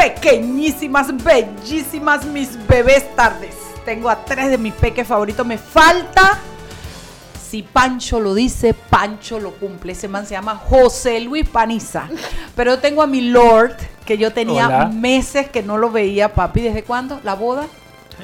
Pequeñísimas, bellísimas mis bebés tardes. Tengo a tres de mis peques favoritos. Me falta. Si Pancho lo dice, Pancho lo cumple. Ese man se llama José Luis Paniza. Pero tengo a mi Lord, que yo tenía Hola. meses que no lo veía, papi. ¿Desde cuándo? ¿La boda?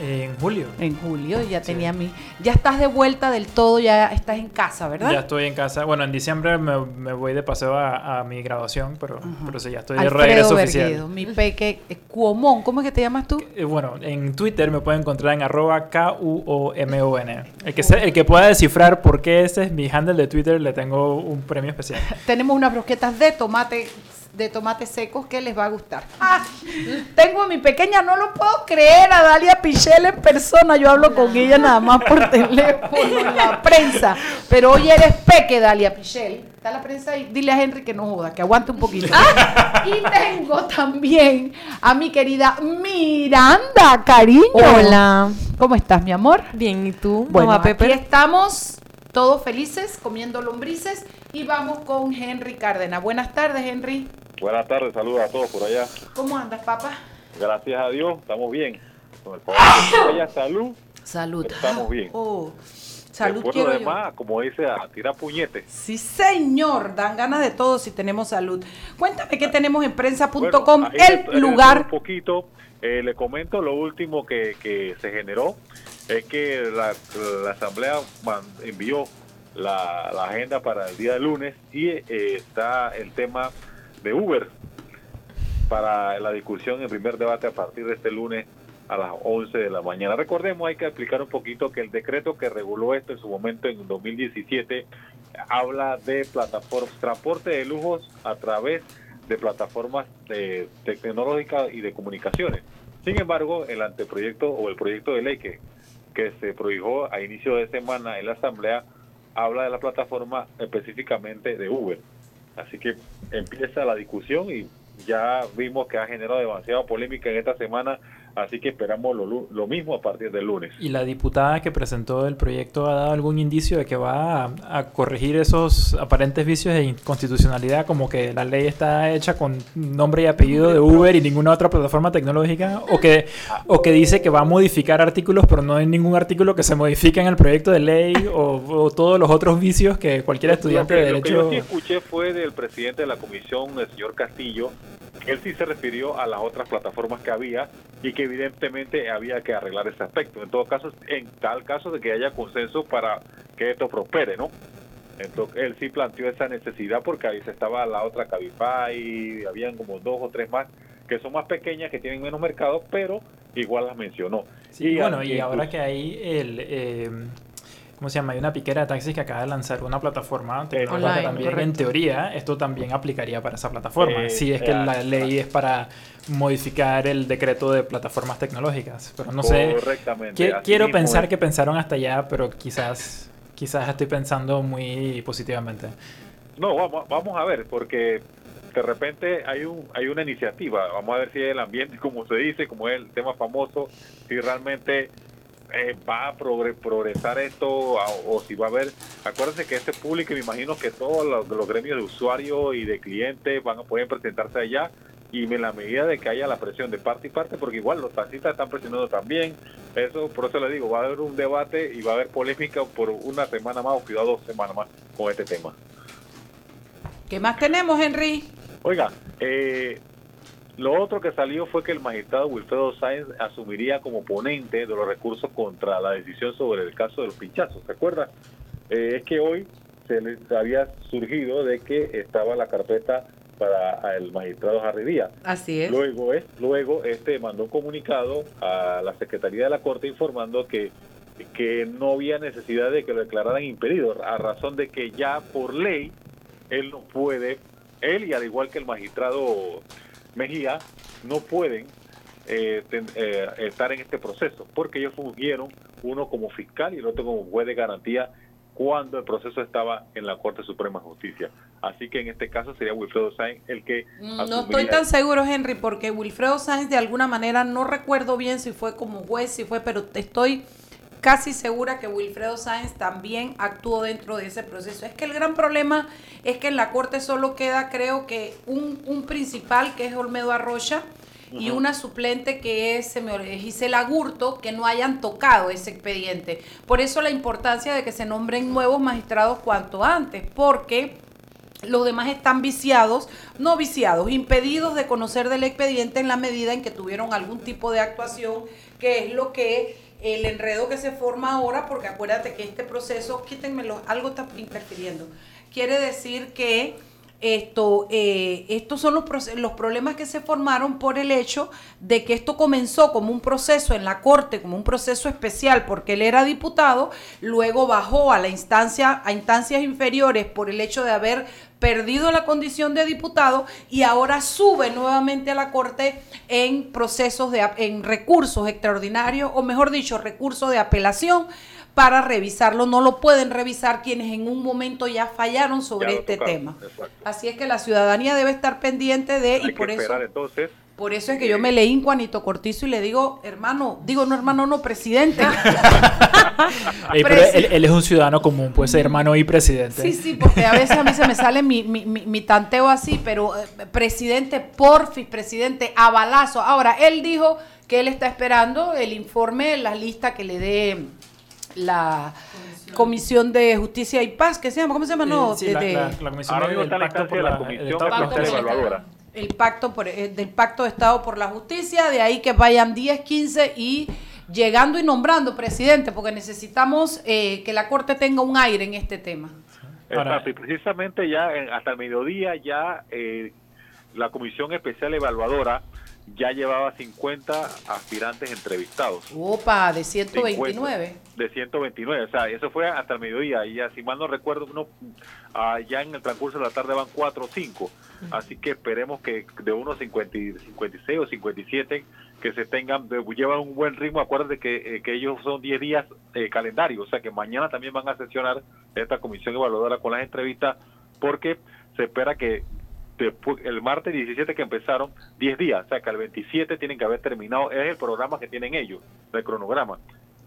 En julio. En julio. Ya tenía mi. Ya estás de vuelta del todo, ya estás en casa, ¿verdad? Ya estoy en casa. Bueno, en diciembre me, me voy de paseo a, a mi graduación, pero, pero sí, ya estoy de Alfredo regreso Berguedo, oficial. mi peque eh, Cuomón. ¿Cómo es que te llamas tú? Eh, Bueno, en Twitter me pueden encontrar en arroba K-U-O-M-O-N. El que, se- el que pueda descifrar por qué ese es mi handle de Twitter, le tengo un premio especial. tenemos unas brosquetas de tomate de tomate secos que les va a gustar. Ah, tengo a mi pequeña, no lo puedo creer, a Dalia Pichel en persona. Yo hablo con ella nada más por teléfono en la prensa. Pero hoy eres peque, Dalia Pichel. Está la prensa ahí. Dile a Henry que no joda, que aguante un poquito. y tengo también a mi querida Miranda, cariño. Hola. ¿Cómo estás, mi amor? Bien, ¿y tú? Bueno, Mamá aquí Pepper. estamos todos felices comiendo lombrices y vamos con Henry Cárdenas. Buenas tardes, Henry. Buenas tardes, saludos a todos por allá. ¿Cómo andas, papá? Gracias a Dios, estamos bien. Con el favor de Dios, salud, Salud. estamos bien. Oh, salud Después quiero lo yo. como dice, a tirar puñetes. Sí, señor, dan ganas de todo si tenemos salud. Cuéntame qué tenemos en prensa.com, Bueno, el lugar. Un poquito, eh, le comento lo último que, que se generó, es que la, la Asamblea envió la, la agenda para el día de lunes y eh, está el tema de Uber para la discusión, el primer debate a partir de este lunes a las 11 de la mañana. Recordemos, hay que explicar un poquito que el decreto que reguló esto en su momento en 2017 habla de plataformas, transporte de lujos a través de plataformas de, tecnológicas y de comunicaciones. Sin embargo, el anteproyecto o el proyecto de ley que, que se prohijó a inicio de semana en la Asamblea habla de la plataforma específicamente de Uber. Así que empieza la discusión y ya vimos que ha generado demasiada polémica en esta semana, así que esperamos lo, lo mismo a partir del lunes. ¿Y la diputada que presentó el proyecto ha dado algún indicio de que va a, a corregir esos aparentes vicios de inconstitucionalidad, como que la ley está hecha con nombre y apellido de Uber y ninguna otra plataforma tecnológica? ¿O que, o que dice que va a modificar artículos, pero no hay ningún artículo que se modifique en el proyecto de ley? ¿O, o todos los otros vicios que cualquier estudiante lo que, de lo que derecho... yo sí escuché fue del presidente de la comisión, el señor Castillo, él sí se refirió a las otras plataformas que había y que evidentemente había que arreglar ese aspecto. En todo caso, en tal caso de que haya consenso para que esto prospere, ¿no? Entonces, él sí planteó esa necesidad porque ahí se estaba la otra Cabify, habían como dos o tres más que son más pequeñas, que tienen menos mercado, pero igual las mencionó. Sí, bueno, aunque y ahora que hay el... eh, ¿Cómo se llama? Hay una piquera de taxis que acaba de lanzar una plataforma tecnológica Online, también. En correcto. teoría, esto también aplicaría para esa plataforma. Eh, si es que eh, la ley es para modificar el decreto de plataformas tecnológicas. Pero no sé. Así quiero pensar es. que pensaron hasta allá, pero quizás, quizás estoy pensando muy positivamente. No, vamos, vamos a ver, porque de repente hay un hay una iniciativa. Vamos a ver si el ambiente, como se dice, como es el tema famoso, si realmente eh, va a progre- progresar esto o si va a haber. Acuérdense que este público, me imagino que todos los, los gremios de usuarios y de clientes van a poder presentarse allá. Y en la medida de que haya la presión de parte y parte, porque igual los taxistas están presionando también, eso por eso le digo, va a haber un debate y va a haber polémica por una semana más o quizás dos semanas más con este tema. ¿Qué más tenemos, Henry? Oiga, eh, lo otro que salió fue que el magistrado Wilfredo Sáenz asumiría como ponente de los recursos contra la decisión sobre el caso de los pinchazos. ¿Se acuerda? Eh, es que hoy se les había surgido de que estaba la carpeta para el magistrado Harry Díaz. Así es. Luego, es, luego este mandó un comunicado a la Secretaría de la Corte informando que, que no había necesidad de que lo declararan impedido, a razón de que ya por ley él no puede él y al igual que el magistrado Mejía no pueden eh, eh, estar en este proceso porque ellos fungieron uno como fiscal y el otro como juez de garantía cuando el proceso estaba en la Corte Suprema de Justicia. Así que en este caso sería Wilfredo Sáenz el que... No estoy tan seguro, Henry, porque Wilfredo Sáenz de alguna manera, no recuerdo bien si fue como juez, si fue, pero estoy casi segura que Wilfredo Sáenz también actuó dentro de ese proceso. Es que el gran problema es que en la Corte solo queda, creo que, un, un principal, que es Olmedo Arrocha, y una suplente que es Gisela Gurto, que no hayan tocado ese expediente. Por eso la importancia de que se nombren nuevos magistrados cuanto antes, porque los demás están viciados, no viciados, impedidos de conocer del expediente en la medida en que tuvieron algún tipo de actuación, que es lo que el enredo que se forma ahora, porque acuérdate que este proceso, quítenmelo, algo está interfiriendo. Quiere decir que esto, eh, estos son los, los problemas que se formaron por el hecho de que esto comenzó como un proceso en la Corte, como un proceso especial porque él era diputado, luego bajó a la instancia, a instancias inferiores por el hecho de haber perdido la condición de diputado y ahora sube nuevamente a la Corte en procesos de en recursos extraordinarios o mejor dicho, recursos de apelación para revisarlo. No lo pueden revisar quienes en un momento ya fallaron sobre este tema. Así es que la ciudadanía debe estar pendiente de y por eso entonces por eso es que yo me leí en Juanito Cortizo y le digo, hermano, digo no hermano, no presidente. pero él, es un ciudadano común, puede ser hermano y presidente. Sí, sí, porque a veces a mí se me sale mi, mi, mi, tanteo así, pero eh, presidente, porfis, presidente, a balazo. Ahora, él dijo que él está esperando el informe, la lista que le dé la Comisión de Justicia y Paz, que se llama, ¿cómo se llama? No, sí, la, Comisión del Pacto por la, el pacto por, eh, del Pacto de Estado por la Justicia, de ahí que vayan 10, 15 y llegando y nombrando presidente, porque necesitamos eh, que la Corte tenga un aire en este tema. y precisamente ya hasta el mediodía ya eh, la Comisión Especial Evaluadora ya llevaba 50 aspirantes entrevistados. Opa, de 129. de 129, o sea, eso fue hasta el mediodía. Y ya, si mal no recuerdo, uno, ah, ya en el transcurso de la tarde van 4 o 5. Así que esperemos que de unos 50, 56 o 57 que se tengan, llevan un buen ritmo. Acuérdense que, eh, que ellos son 10 días eh, calendario, o sea que mañana también van a sesionar esta comisión evaluadora con las entrevistas porque se espera que el martes 17 que empezaron, 10 días, o sea que el 27 tienen que haber terminado, es el programa que tienen ellos, el cronograma.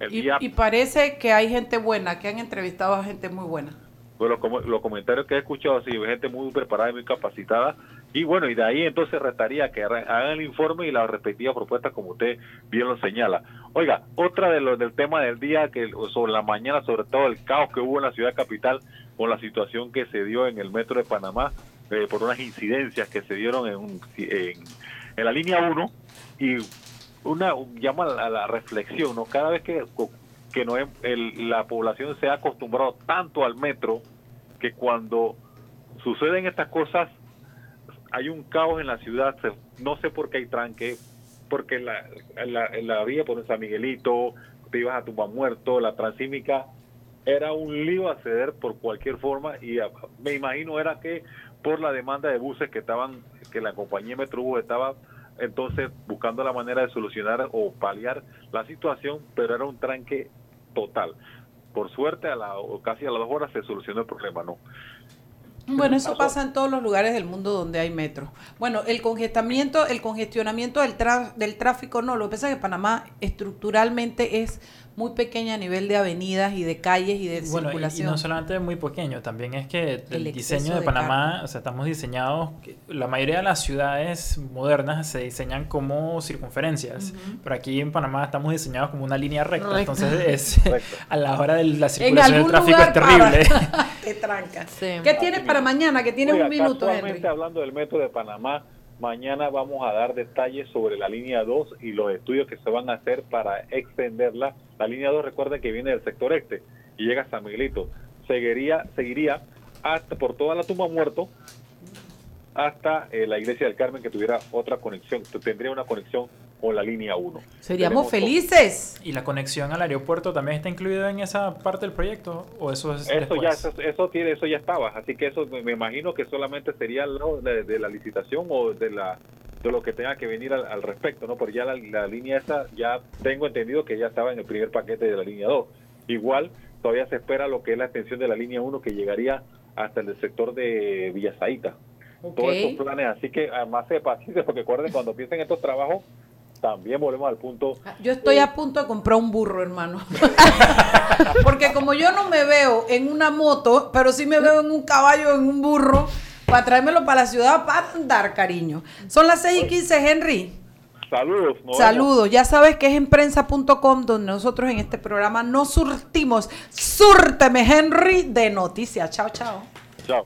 y, parece que hay gente buena, que han entrevistado a gente muy buena. Pues los, los comentarios que he escuchado, así, gente muy preparada y muy capacitada, y bueno, y de ahí entonces restaría que hagan el informe y las respectivas propuestas como usted bien lo señala. Oiga, otra de los del tema del día, que sobre la mañana, sobre todo el caos que hubo en la ciudad capital con la situación que se dio en el metro de Panamá, eh, por unas incidencias que se dieron en, en, la línea 1 y una llama a la reflexión, ¿no? Cada vez que, que no la población se ha acostumbrado tanto al metro que cuando suceden estas cosas hay un caos en la ciudad, no sé por qué hay tranque, porque en la, la, la vía por San Miguelito, te ibas a tumba Muerto, la transímica, era un lío acceder por cualquier forma y me imagino era que por la demanda de buses que estaban, que la compañía Metrobús estaba entonces buscando la manera de solucionar o paliar la situación, pero era un tranque total. Por suerte, a la, casi a las dos horas se solucionó el problema, ¿no? Bueno, eso pasa en todos los lugares del mundo donde hay metro. Bueno, el congestionamiento, el congestionamiento del, del tráfico no, lo que pasa es que Panamá estructuralmente es muy pequeña a nivel de avenidas y de calles y de circulación. Y, no solamente es muy pequeño, también es que el, diseño de, Panamá, o sea, estamos diseñados, la mayoría de las ciudades modernas se diseñan como circunferencias, pero aquí en Panamá estamos diseñados como una línea recta, entonces es, a la hora de la circulación del tráfico es terrible. Te tranca. ¿Qué tienes para mañana? Que tienes un minuto, Henry. hablando del metro de Panamá, Mañana vamos a dar detalles sobre la línea 2 y los estudios que se van a hacer para extenderla. La línea 2, recuerden que viene del sector este y llega a San Miguelito. Seguiría, seguiría hasta por toda la tumba muerto hasta eh, la iglesia del Carmen que tuviera otra conexión, tendría una conexión con la línea 1. Seríamos felices. ¿Y la conexión al aeropuerto también está incluida en esa parte del proyecto? ¿O eso es Eso después? ya, eso, eso tiene, eso ya estaba, así que eso me, imagino que solamente sería lo de, de la licitación o de la de lo que tenga que venir al, al respecto, ¿no? Porque ya la, la línea esa, ya tengo entendido que ya estaba en el primer paquete de la línea 2. Igual, todavía se espera lo que es la extensión de la línea 1 que llegaría hasta el sector de Villasaita. Todos estos planes, así que además de paciencia, porque recuerden, cuando empiecen estos trabajos, también volvemos al punto Yo estoy a punto de comprar un burro, hermano. Porque como yo no me veo en una moto, pero sí me veo en un caballo, en un burro, para traérmelo para la ciudad para andar, cariño. Son las 6 y 15, Henry. Saludos. vemos. Saludos. Ya sabes que es en prensa.com donde nosotros en este programa nos surtimos. Súrteme, Henry, de noticias. Chao, chao. Chao.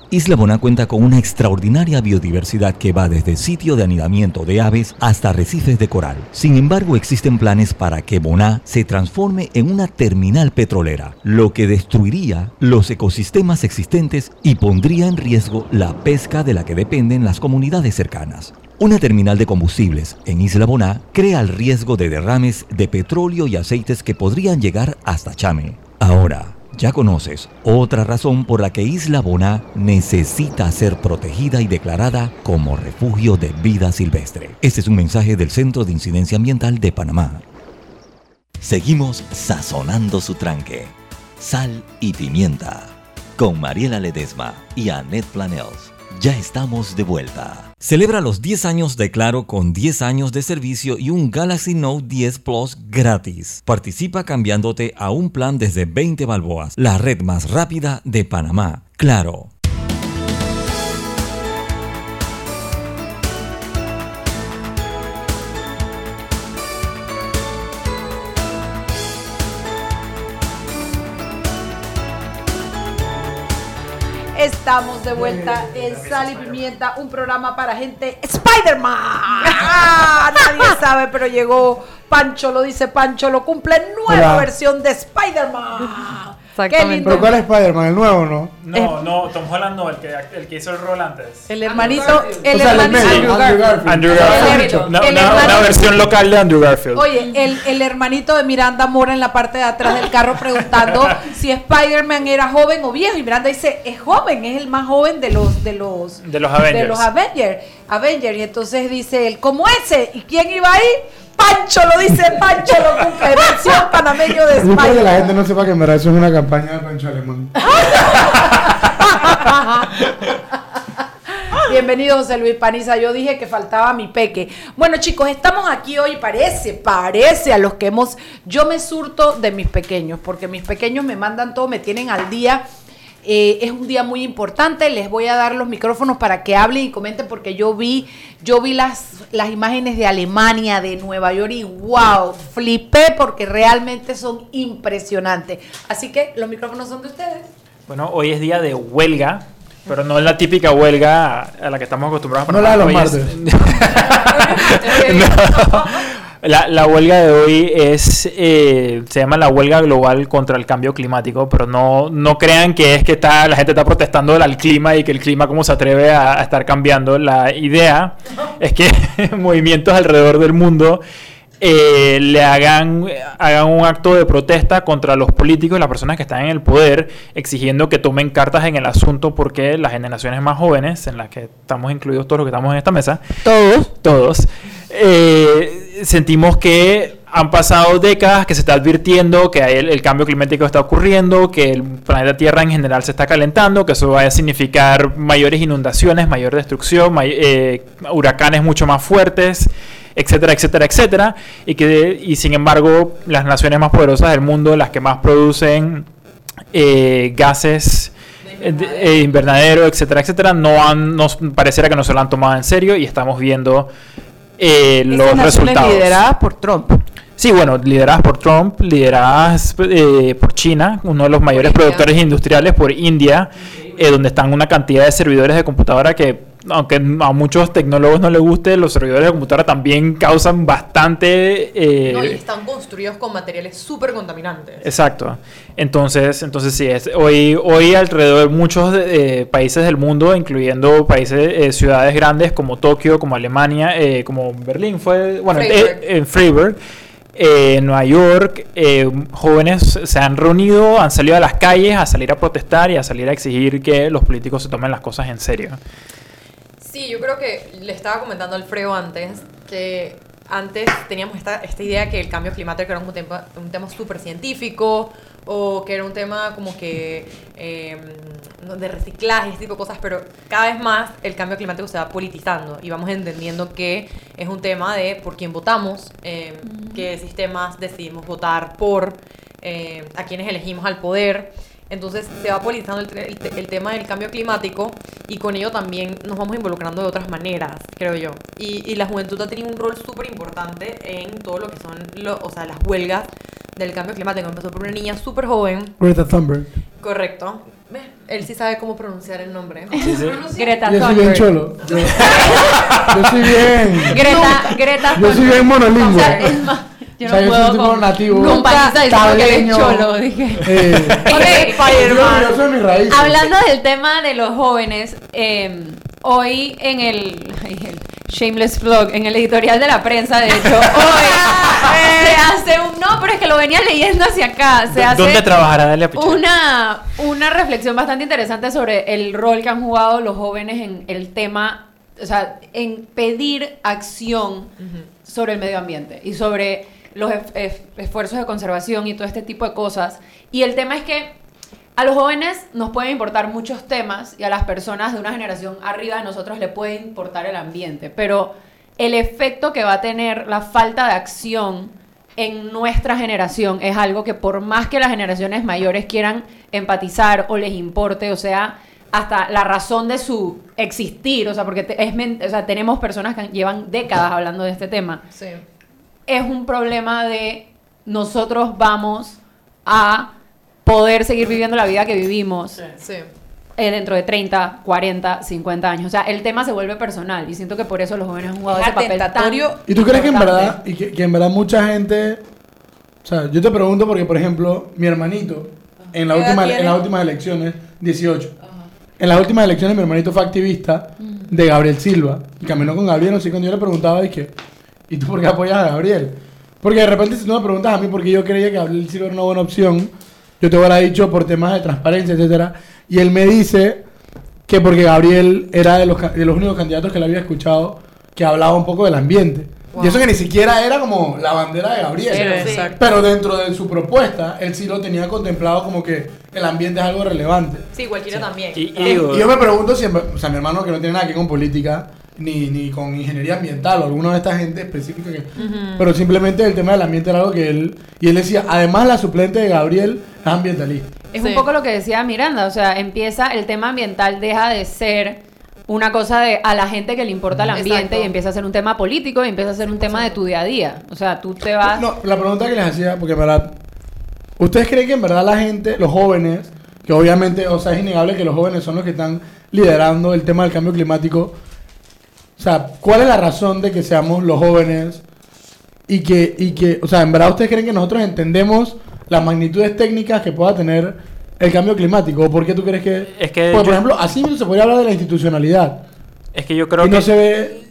Isla Boná cuenta con una extraordinaria biodiversidad que va desde sitio de anidamiento de aves hasta arrecifes de coral. Sin embargo, existen planes para que Boná se transforme en una terminal petrolera, lo que destruiría los ecosistemas existentes y pondría en riesgo la pesca de la que dependen las comunidades cercanas. Una terminal de combustibles en Isla Boná crea el riesgo de derrames de petróleo y aceites que podrían llegar hasta Chame. Ahora, ya conoces otra razón por la que Isla Boná necesita ser protegida y declarada como refugio de vida silvestre. Este es un mensaje del Centro de Incidencia Ambiental de Panamá. Seguimos sazonando su tranque. Sal y pimienta. Con Mariela Ledesma y Annette Planels. Ya estamos de vuelta. Celebra los 10 años de Claro con 10 años de servicio y un Galaxy Note 10 Plus gratis. Participa cambiándote a un plan desde 20 balboas, la red más rápida de Panamá. Claro. Estamos de vuelta en Sal y Pimienta, un programa para gente Spider-Man. Ah, nadie sabe, pero llegó Pancho, lo dice Pancho, lo cumple nueva Hola. versión de Spider-Man. Exactamente. ¿Pero cuál es Spider-Man? ¿El nuevo no? No, no, Tom Holland no, el que, el que hizo el rol antes. El hermanito, el hermanito. Andrew Garfield. Una versión local de Andrew Garfield. Oye, el, el hermanito de Miranda Mora en la parte de atrás del carro preguntando si Spider-Man era joven o viejo. Y Miranda dice, es joven, es el más joven de los de los De los Avengers. de los Avengers. Avengers. Y entonces dice él, ¿cómo ese? ¿Y quién iba ahí? Pancho lo dice, Pancho lo cumple, versión panameño de Yo espero que la gente no sepa que en verdad eso es una campaña de Pancho Alemán. Bienvenido, José Luis Paniza. Yo dije que faltaba mi peque. Bueno, chicos, estamos aquí hoy. Parece, parece a los que hemos. Yo me surto de mis pequeños, porque mis pequeños me mandan todo, me tienen al día. Eh, es un día muy importante. Les voy a dar los micrófonos para que hablen y comenten, porque yo vi, yo vi las, las imágenes de Alemania, de Nueva York y wow, flipé porque realmente son impresionantes. Así que los micrófonos son de ustedes. Bueno, hoy es día de huelga, pero no es la típica huelga a la que estamos acostumbrados. No la de los martes. La, la huelga de hoy es eh, se llama la huelga global contra el cambio climático, pero no, no crean que es que está, la gente está protestando al clima y que el clima como se atreve a, a estar cambiando. La idea es que movimientos alrededor del mundo eh, le hagan, hagan un acto de protesta contra los políticos y las personas que están en el poder, exigiendo que tomen cartas en el asunto porque las generaciones más jóvenes, en las que estamos incluidos todos los que estamos en esta mesa, todos, todos, eh, sentimos que han pasado décadas, que se está advirtiendo que el, el cambio climático está ocurriendo, que el planeta Tierra en general se está calentando, que eso va a significar mayores inundaciones, mayor destrucción, eh, huracanes mucho más fuertes, etcétera, etcétera, etcétera, y que y sin embargo las naciones más poderosas del mundo, las que más producen eh, gases eh, eh, invernadero, etcétera, etcétera, no han, nos pareciera que no se lo han tomado en serio y estamos viendo eh, los resultados. lideradas por Trump. Sí, bueno, lideradas por Trump, lideradas eh, por China, uno de los mayores productores industriales, por India, eh, donde están una cantidad de servidores de computadora que, aunque a muchos tecnólogos no les guste, los servidores de computadora también causan bastante... eh, No, y están construidos con materiales súper contaminantes. Exacto. Entonces, entonces sí, es, hoy, hoy alrededor de muchos eh, países del mundo, incluyendo países, eh, ciudades grandes como Tokio, como Alemania, eh, como Berlín, fue, bueno, Freiburg. eh, en Freiburg, eh, en Nueva York, eh, jóvenes se han reunido, han salido a las calles a salir a protestar y a salir a exigir que los políticos se tomen las cosas en serio. Sí, yo creo que le estaba comentando a Alfredo antes que antes teníamos esta, esta idea que el cambio climático era un tema, un tema súper científico o que era un tema como que eh, no, de reciclaje, ese tipo de cosas, pero cada vez más el cambio climático se va politizando y vamos entendiendo que es un tema de por quién votamos, eh, qué sistemas decidimos votar por, eh, a quienes elegimos al poder. Entonces se va politizando el, el- el tema del cambio climático y con ello también nos vamos involucrando de otras maneras, creo yo. Y, y la juventud ha tenido un rol súper importante en todo lo que son lo- o sea, las huelgas del cambio climático. Empezó por una niña súper joven, Greta Thunberg. correcto. Él sí sabe cómo pronunciar el nombre. Sí, sí. Greta Yo soy bien Thunberg. cholo. Yo, yo soy bien. Greta, Greta Yo soy bien monolingüe. O sea, más, O sea, yo soy un tipo nativo. Tableño. cholo, dije. Eh, yo, yo soy mi raíz. Hablando del tema de los jóvenes, eh, hoy en el, Shameless Vlog, en el editorial de la prensa, de hecho, hoy se hace un. No, pero es que lo venía leyendo hacia acá. Se hace ¿Dónde trabajará Dalia Pichel? una, una reflexión bastante interesante sobre el rol que han jugado los jóvenes en el tema, o sea, en pedir acción sobre el medio ambiente y sobre los esfuerzos de conservación y todo este tipo de cosas. Y el tema es que a los jóvenes nos pueden importar muchos temas y a las personas de una generación arriba de nosotros le puede importar el ambiente, pero el efecto que va a tener la falta de acción en nuestra generación es algo que por más que las generaciones mayores quieran empatizar o les importe, o sea, hasta la razón de su existir, o sea, porque te- es, o sea, tenemos personas que llevan décadas hablando de este tema, Sí. es un problema de nosotros vamos a poder seguir viviendo la vida que vivimos Sí. eh, dentro de 30, 40, 50 años. O sea, el tema se vuelve personal y siento que por eso los jóvenes han jugado Es ese papel tan. ¿Y tú crees que en verdad, y que, que en verdad mucha gente, o sea, yo te pregunto porque, por ejemplo, mi hermanito, en, la ¿Qué edad última, en las últimas elecciones, 18, en las últimas elecciones mi hermanito fue activista de Gabriel Silva, y caminó con Gabriel, así cuando yo le preguntaba, dije, ¿y tú por qué apoyas a Gabriel? Porque de repente si tú me preguntas a mí por qué yo creía que Gabriel Silva era una buena opción, yo te hubiera dicho por temas de transparencia, etcétera, y él me dice que porque Gabriel era de los, de los únicos candidatos que le había escuchado que hablaba un poco del ambiente. Y eso que ni siquiera era como la bandera de Gabriel. Sí. Pero dentro de su propuesta, él sí lo tenía contemplado como que el ambiente es algo relevante. Sí, cualquiera también. Y, Y yo me pregunto si, o sea, mi hermano que no tiene nada que ver con política, ni, ni con ingeniería ambiental o alguna de esta gente específica, que, pero simplemente el tema del ambiente era algo que él, y él decía, además la suplente de Gabriel es ambientalista. Es un poco lo que decía Miranda, o sea, empieza el tema ambiental, deja de ser una cosa de a la gente que le importa el ambiente Exacto. y empieza a ser un tema político y empieza a ser un tema de tu día a día. O sea, tú te vas... No, la pregunta que les hacía, porque en verdad, ¿ustedes creen que en verdad la gente, los jóvenes, que obviamente, o sea, es innegable que los jóvenes son los que están liderando el tema del cambio climático? O sea, ¿cuál es la razón de que seamos los jóvenes y que, y que, o sea, en verdad ustedes creen que nosotros entendemos las magnitudes técnicas que pueda tener el cambio climático? ¿O por qué tú crees que... Es que por ejemplo, así mismo se podría hablar de la institucionalidad. Es que yo creo y que no se ve...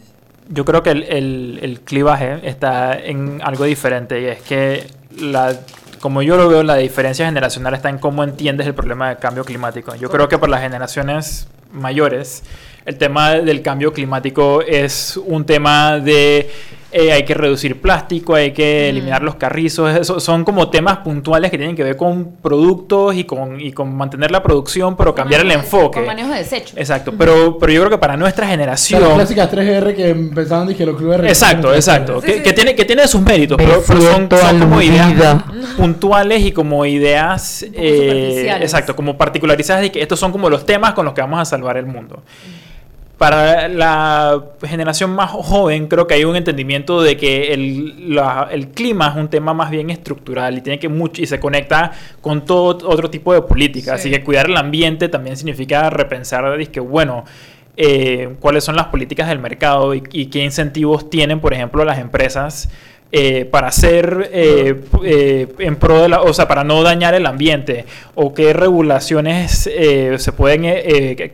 yo creo que el, el- el clivaje está en algo diferente y es que la como yo lo veo, la diferencia generacional está en cómo entiendes el problema del cambio climático. Yo creo que para las generaciones mayores, el tema del cambio climático es un tema de eh, hay que reducir plástico, hay que eliminar los carrizos, eso son como temas puntuales que tienen que ver con productos y con, y con mantener la producción, pero cambiar el enfoque. Con manejo de desechos. Exacto, pero, pero yo creo que para nuestra O sea, generación... las clásicas 3R que empezaban dije los clubes Exacto, exacto. Que, que tiene, que tiene sus méritos, pero, pero son, son como ideas puntuales y como ideas. eh, superficiales. exacto, como particularizadas de que estos son como los temas con los que vamos a salvar el mundo. Para la generación más joven, creo que hay un entendimiento de que el, la- el clima es un tema más bien estructural y tiene que mucho y se conecta con todo otro tipo de política. Así que cuidar el ambiente también significa repensar, que bueno, eh, cuáles son las políticas del mercado y, y qué incentivos tienen, por ejemplo, las empresas eh, para hacer eh, eh, en pro de la, o sea, para no dañar el ambiente o qué regulaciones eh, se pueden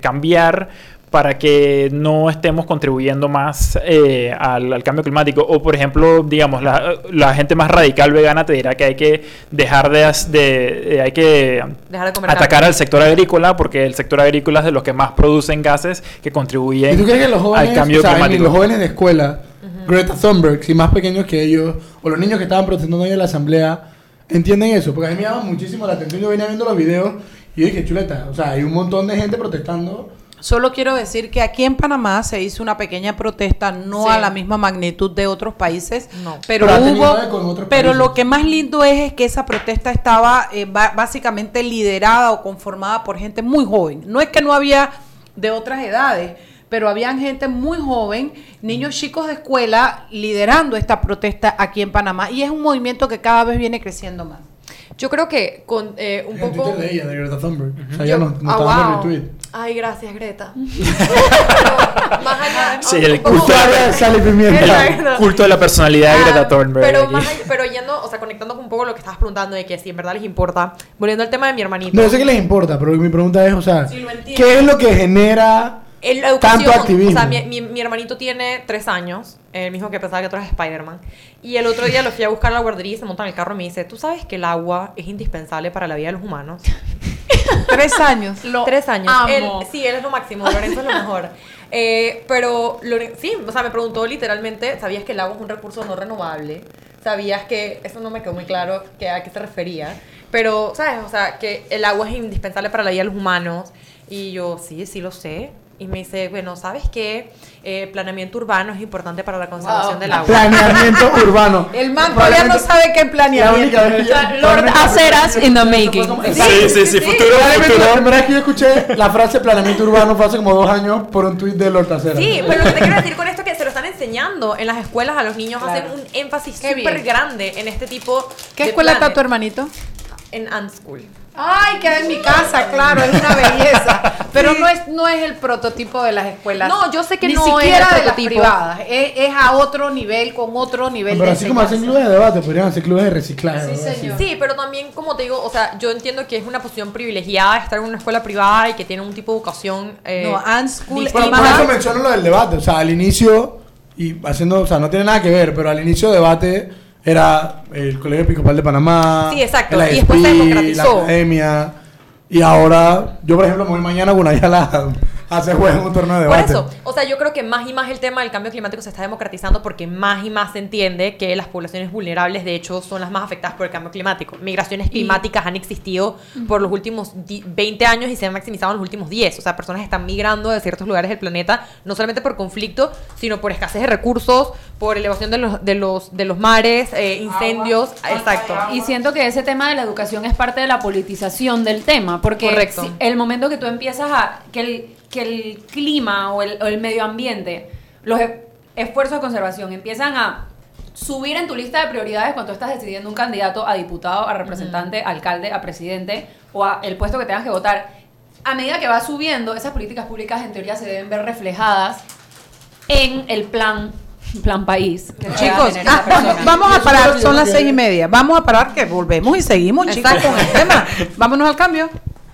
cambiar para que no estemos contribuyendo más eh, al, al cambio climático. O, por ejemplo, digamos, la, la gente más radical vegana te dirá que hay que dejar de... as- de- de- hay que Dejar de comer atacar carne. al sector agrícola porque el sector agrícola es de los que más producen gases que ¿Y contribuyen tú crees que los jóvenes, al cambio o sea, climático. los jóvenes de escuela, Greta Thunberg, y más pequeños que ellos, o los niños que estaban protestando hoy en la asamblea, entienden eso? Porque a mí me llama muchísimo la atención. Yo venía viendo los videos y yo dije, chuleta, o sea, hay un montón de gente protestando. Solo quiero decir que aquí en Panamá se hizo una pequeña protesta, no Sí. a la misma magnitud de otros países, No. pero, hubo, pero países. lo que más lindo es, es que esa protesta estaba eh, básicamente liderada o conformada por gente muy joven. No es que no había de otras edades, pero habían gente muy joven, niños chicos de escuela liderando esta protesta aquí en Panamá y es un movimiento que cada vez viene creciendo más. Yo creo que con eh, un En poco... Twitter de ella, de Greta Thunberg. O sea, Yo- ella nos, ah, está dando wow. retweet. Ay, gracias, Greta. Pero más allá... Sí, el culto, de pimienta. Culto de la personalidad de Ah, Greta Thunberg. Pero, más allá- pero yendo, o sea, conectando con un poco lo que estabas preguntando de que si en verdad les importa, volviendo al tema de mi hermanito. No yo sé que les importa, pero mi pregunta es, o sea, Sí. ¿qué es lo que genera En la educación, tanto activismo? O sea, mi, mi- mi hermanito tiene tres años, el mismo que pensaba que otro es Spider-Man. Y el otro día lo fui a buscar a la guardería y se monta en el carro y me dice, ¿tú sabes que el agua es indispensable para la vida de los humanos? Tres años. Tres años. amo. Él, sí, él es lo máximo, Lorenzo es lo mejor. Eh, pero, sí, o sea, me preguntó literalmente, ¿sabías que el agua es un recurso no renovable? ¿Sabías que, eso no me quedó muy claro que a qué se refería? Pero, ¿sabes? O sea, que el agua es indispensable para la vida de los humanos. Y yo, sí, sí lo sé. Y me dice, bueno, ¿sabes qué? Eh, planeamiento urbano es importante para la conservación Wow. del agua. planeamiento urbano? El man todavía no sabe qué La planeamiento. única que yo- Lord Aceras in the making. Sí, sí, sí, futuro, Probablemente futuro. la primera vez que yo escuché la frase planeamiento urbano fue hace como dos años por un tuit de Lord Aceras. Sí, pero lo que te quiero decir con esto es que se lo están enseñando en las escuelas a los niños, Claro. hacen un énfasis súper grande en este tipo ¿Qué de escuela está planes. tu hermanito? En Ant School. Ay, queda en mi casa, claro, es una belleza. Pero no es no es el prototipo de las escuelas. No, yo sé que Ni no es siquiera el de las privadas. Es, es a otro nivel, con otro nivel Pero de así como hacen clubes de debate, podrían hacer clubes de reciclaje. Sí, señor. Sí, pero también, como te digo, o sea, yo entiendo que es una posición privilegiada estar en una escuela privada y que tiene un tipo de educación. eh, No, Ant School distinta. Pero por eso menciono lo del debate. O sea, al inicio, y haciendo, o sea, no tiene nada que ver, pero al inicio del debate era el Colegio Episcopal de Panamá. Sí, exacto, el y después se democratizó. La academia. Y ahora, yo por ejemplo me voy mañana a Gunayala a, Hace juego un torneo de Por debate. eso, o sea, yo creo que más y más el tema del cambio climático se está democratizando porque más y más se entiende que las poblaciones vulnerables, de hecho, son las más afectadas por el cambio climático. Migraciones climáticas han existido por los últimos di- 20 años y se han maximizado en los últimos 10. O sea, personas están migrando de ciertos lugares del planeta, no solamente por conflicto, sino por escasez de recursos, por elevación de los, de los, de los mares, eh, incendios. Exacto. Y siento que ese tema de la educación es parte de la politización del tema, porque Correcto. el momento que tú empiezas a que el, que el clima o el, o el medio ambiente, los e- esfuerzos de conservación empiezan a subir en tu lista de prioridades cuando estás decidiendo un candidato a diputado, a representante, alcalde, a presidente o a el puesto que tengas que votar, a medida que va subiendo, esas políticas públicas en teoría se deben ver reflejadas en el plan plan país. Chicos, ah, vamos a parar, son las seis y media. Vamos a parar que volvemos y seguimos, chicos, con el tema. Vámonos al cambio.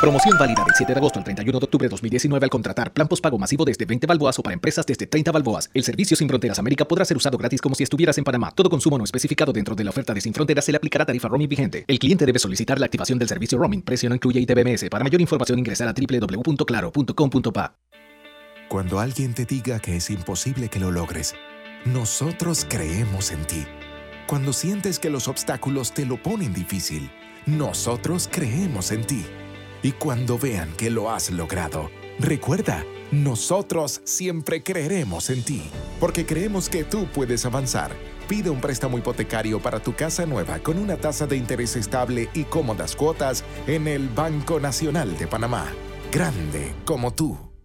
Promoción válida del 7 de agosto al 31 de octubre de 2019 al contratar plan postpago masivo desde 20 balboas o para empresas desde 30 balboas. El servicio Sin Fronteras América podrá ser usado gratis como si estuvieras en Panamá. Todo consumo no especificado dentro de la oferta de Sin Fronteras se le aplicará tarifa roaming vigente. El cliente debe solicitar la activación del servicio roaming. Precio no incluye ITBMS. Para mayor información ingresar a www.claro.com.pa. Cuando alguien te diga que es imposible que lo logres, nosotros creemos en ti. Cuando sientes que los obstáculos te lo ponen difícil, nosotros creemos en ti. Y cuando vean que lo has logrado, recuerda, nosotros siempre creeremos en ti, porque creemos que tú puedes avanzar. Pide un préstamo hipotecario para tu casa nueva con una tasa de interés estable y cómodas cuotas en el Banco Nacional de Panamá. Grande como tú.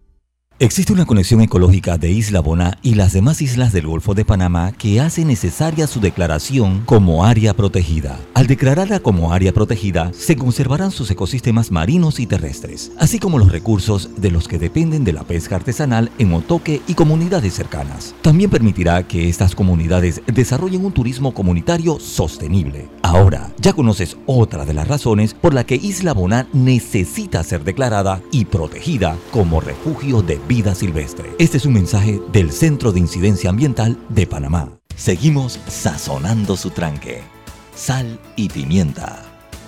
Existe una conexión ecológica de Isla Boná y las demás islas del Golfo de Panamá que hace necesaria su declaración como área protegida. Al declararla como área protegida, se conservarán sus ecosistemas marinos y terrestres, así como los recursos de los que dependen de la pesca artesanal en Otoque y comunidades cercanas. También permitirá que estas comunidades desarrollen un turismo comunitario sostenible. Ahora, ya conoces otra de las razones por la que Isla Boná necesita ser declarada y protegida como refugio de vida silvestre. Este es un mensaje del Centro de Incidencia Ambiental de Panamá. Seguimos sazonando su tranque. Sal y pimienta.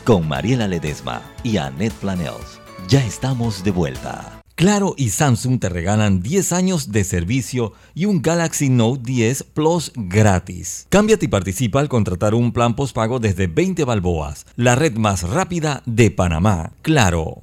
Con Mariela Ledesma y Annette Planels. Ya estamos de vuelta. Claro y Samsung te regalan 10 años de servicio y un Galaxy Note 10 Plus gratis. Cámbiate y participa al contratar un plan postpago desde 20 balboas, la red más rápida de Panamá. Claro.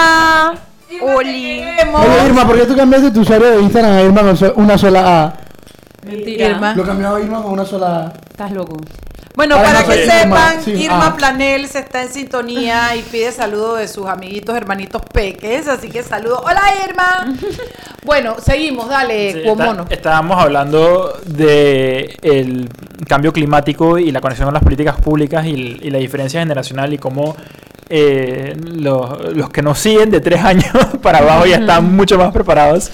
Irma. Oli. Oye, Irma, ¿por qué tú cambiaste tu usuario de Instagram a Irma con una sola A? Mentira. Irma. Lo cambiaba a Irma con una sola A. Estás loco. Bueno, Para para no que ser Irma, sepan, sí, Irma ah. Planel se está en sintonía y pide saludos de sus amiguitos, hermanitos peques, así que saludos. Hola Irma. bueno, seguimos, dale, Sí, Cuomono. está- estábamos hablando de el cambio climático y la conexión con las políticas públicas y, y la diferencia generacional y cómo eh, los, los que nos siguen de tres años para abajo ya están mucho más preparados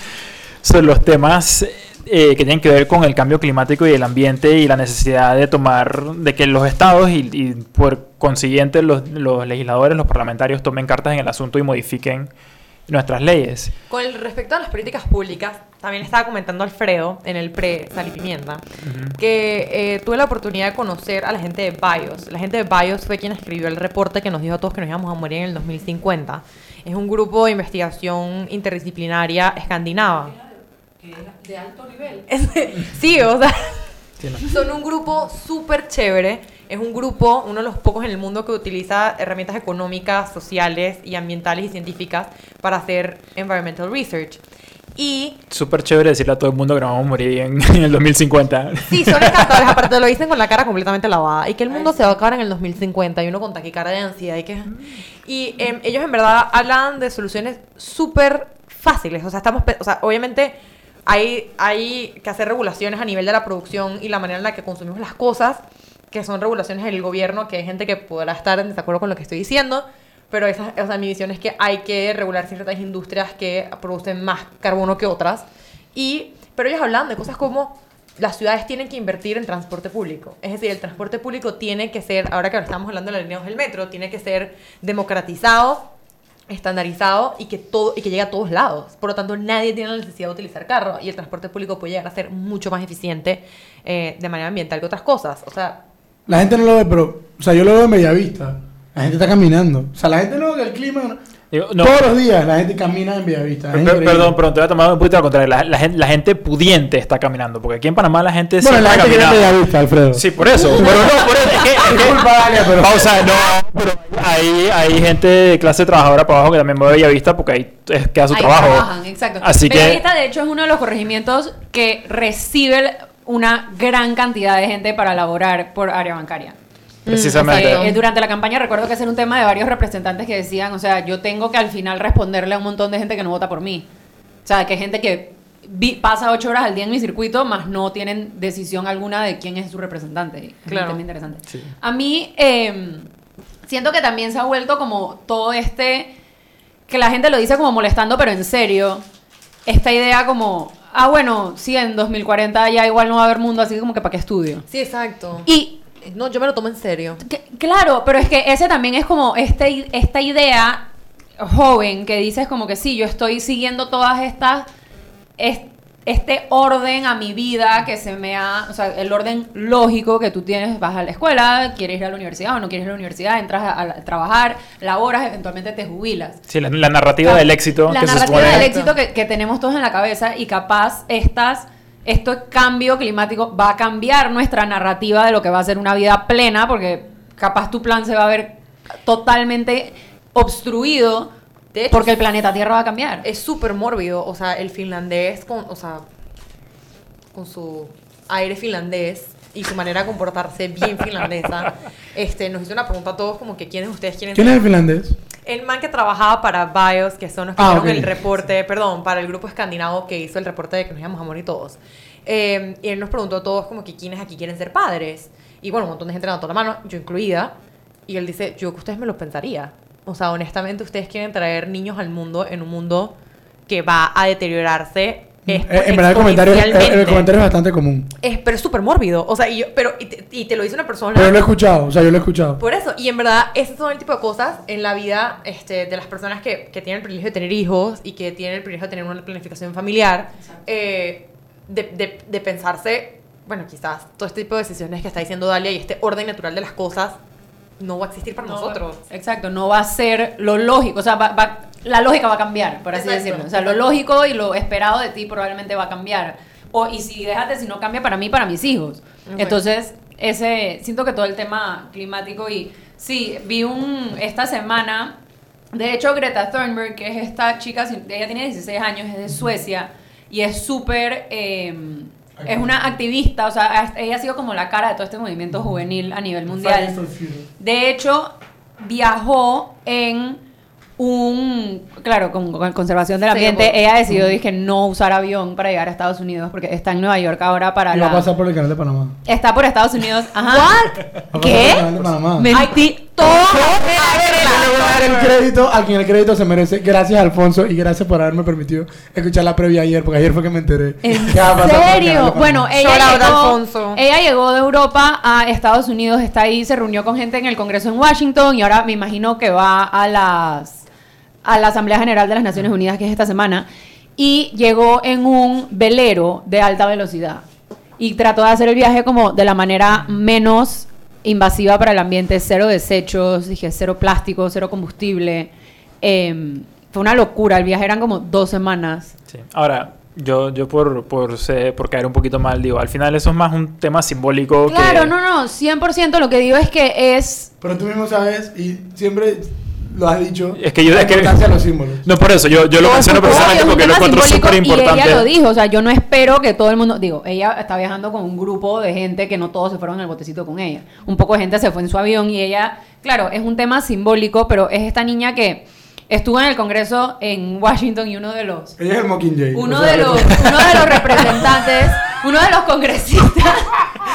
sobre los temas eh, que tienen que ver con el cambio climático y el ambiente y la necesidad de tomar, de que los estados y, y por consiguiente los, los legisladores, los parlamentarios tomen cartas en el asunto y modifiquen nuestras leyes. Con respecto a las políticas públicas, también estaba comentando Alfredo en el pre-Sal y Pimienta, que eh, tuve la oportunidad de conocer a la gente de BIOS. La gente de BIOS fue quien escribió el reporte que nos dijo a todos que nos íbamos a morir en el 2050. Es un grupo de investigación interdisciplinaria escandinava. De alto nivel. sí, o sea, Sí, no. son un grupo súper chévere. Es un grupo, uno de los pocos en el mundo que utiliza herramientas económicas, sociales y ambientales y científicas para hacer environmental research. Y Súper chévere decirle a todo el mundo que nos vamos a morir en, en el 2050. sí, son encantadores. Aparte lo dicen con la cara completamente lavada. Y que el mundo se va a acabar en el 2050 y uno con taquicardia de ansiedad. Y, que... y em, ellos en verdad hablan de soluciones súper fáciles. O sea, estamos, o sea, obviamente hay, hay que hacer regulaciones a nivel de la producción y la manera en la que consumimos las cosas, que son regulaciones del gobierno, que hay gente que podrá estar en desacuerdo con lo que estoy diciendo, pero esa, o sea, mi visión es que hay que regular ciertas industrias que producen más carbono que otras. Y, pero ellos hablan de cosas como las ciudades tienen que invertir en transporte público. Es decir, el transporte público tiene que ser, ahora que estamos hablando de la línea 2 del metro, tiene que ser democratizado, estandarizado y que todo y que llegue a todos lados. Por lo tanto, nadie tiene la necesidad de utilizar carro y el transporte público puede llegar a ser mucho más eficiente eh, de manera ambiental que otras cosas. O sea, La gente no lo ve, pero, o sea, yo lo veo en Bellavista. La gente está caminando. O sea, la gente no que el clima. no. Todos los días la gente camina en Per- increíble. perdón, pero te voy a tomar un poquito al contrario. La, la gente, la gente pudiente está caminando. Porque aquí en Panamá la gente Bueno, la siempre gente. Bellavista, Alfredo. Sí, por eso. Pero no, por eso. Es que, es que- Disculpa, Dalia, pero- Pausa, no. Pero hay, hay gente de clase trabajadora para abajo que también mueve Bellavista porque ahí es- queda su Ahí trabajo. trabajan, exacto. Así que- Bellavista, de hecho, es uno de los corregimientos que recibe una gran cantidad de gente para laborar por área bancaria. Precisamente. Eh, eh, durante la campaña recuerdo que ese era un tema de varios representantes que decían, o sea, yo tengo que al final responderle a un montón de gente que no vota por mí. O sea, que hay gente que vi- pasa ocho horas al día en mi circuito, más no tienen decisión alguna de quién es su representante. Es Claro. un tema interesante. A mí eh, siento que también se ha vuelto como todo este, que la gente lo dice como molestando, pero en serio, esta idea como, ah, bueno, sí, en 2040 ya igual no va a haber mundo, así como que para qué estudio. sí, exacto. Y no, yo me lo tomo en serio. Claro, pero es que ese también es como este, esta idea joven que dices como que sí, yo estoy siguiendo todas estas, es- este orden a mi vida que se me ha, o sea, el orden lógico que tú tienes, vas a la escuela, quieres ir a la universidad o no quieres ir a la universidad, entras a, a trabajar, laboras, eventualmente te jubilas. Sí, la, la narrativa del éxito. La que narrativa del éxito que, que tenemos todos en la cabeza y capaz estas, este cambio climático va a cambiar nuestra narrativa de lo que va a ser una vida plena, porque capaz tu plan se va a ver totalmente obstruido De hecho, porque el planeta Tierra va a cambiar. Es súper mórbido. O sea, el finlandés con, o sea, con su aire finlandés y su manera de comportarse bien finlandesa, este, nos hizo una pregunta a todos como que quiénes ustedes quieren ¿Quién ser? es el finlandés? El man que trabajaba para BIOS, que son los que Ah, hicieron el reporte, perdón, para el grupo escandinavo que hizo el reporte de que nos íbamos a morir todos. Eh, y él nos preguntó a todos como que quiénes aquí quieren ser padres. Y bueno, un montón de gente levantó la mano, yo incluida. Y él dice, yo que ustedes me lo pensaría. O sea, honestamente, ustedes quieren traer niños al mundo en un mundo que va a deteriorarse. Eh, en verdad el comentario, el- el, comentario es bastante común. Es- pero es súper mórbido. O sea, y, yo, pero, y, te, y te lo dice una persona. Pero lo he escuchado, o sea, yo lo he escuchado. Por eso, y en verdad, esos son el tipo de cosas en la vida este, de las personas que, que tienen el privilegio de tener hijos y que tienen el privilegio de tener una planificación familiar, eh, de, de, de pensarse, bueno, quizás todo este tipo de decisiones que está diciendo Dalia y este orden natural de las cosas no va a existir para No, nosotros. Exacto, no va a ser lo lógico, o sea, va- va- la lógica va a cambiar, por así Exacto, decirlo. O sea, lo lógico y lo esperado de ti probablemente va a cambiar. O, y si déjate, si no cambia para mí, para mis hijos. Entonces, ese, siento que todo el tema climático y sí, vi un, esta semana, de hecho Greta Thunberg, que es esta chica, ella tiene 16 años, es de Suecia y es súper... eh, es una activista, o sea, ella ha sido como la cara de todo este movimiento juvenil a nivel mundial. De hecho, viajó en un, claro, con, con conservación del Sí, ambiente, ella decidió, dije, no usar avión para llegar a Estados Unidos, porque está en Nueva York ahora para Y va a la... pasar por el canal de Panamá. Está por Estados Unidos. Ajá. Va a pasar Le voy a dar el crédito a quien el crédito se merece. Gracias, Alfonso, y gracias por haberme permitido escuchar la previa ayer, porque ayer fue que me enteré. ¿En ¿Qué va a pasar con el serio? Bueno, ella llegó, Alfonso. ella llegó de Europa a Estados Unidos, está ahí, se reunió con gente en el Congreso en Washington y ahora me imagino que va a las a la Asamblea General de las Naciones Unidas, que es esta semana, y llegó en un velero de alta velocidad y trató de hacer el viaje como de la manera menos invasiva para el ambiente, cero desechos, dije cero plástico, cero combustible. Em, fue una locura, el viaje eran como dos semanas. Sí. Ahora, yo, yo por, por, ser- por caer un poquito mal, digo, al final eso es más un tema simbólico Claro, que... no, no, 100% lo que digo es que es... Pero tú mismo sabes, y siempre lo has dicho, Es que yo... la Es que, importancia de los símbolos. no, por eso, yo, yo lo menciono un porque lo encuentro súper importante. Ella lo dijo, o sea, yo no espero que todo el mundo, digo, ella está viajando con un grupo de gente que no todos se fueron en el botecito con ella. Un poco de gente se fue en su avión y ella, claro, es un tema simbólico, pero es esta niña que estuvo en el Congreso en Washington y uno de los Ella es el Mockingjay. uno o sea, de los uno de los representantes, uno de los congresistas,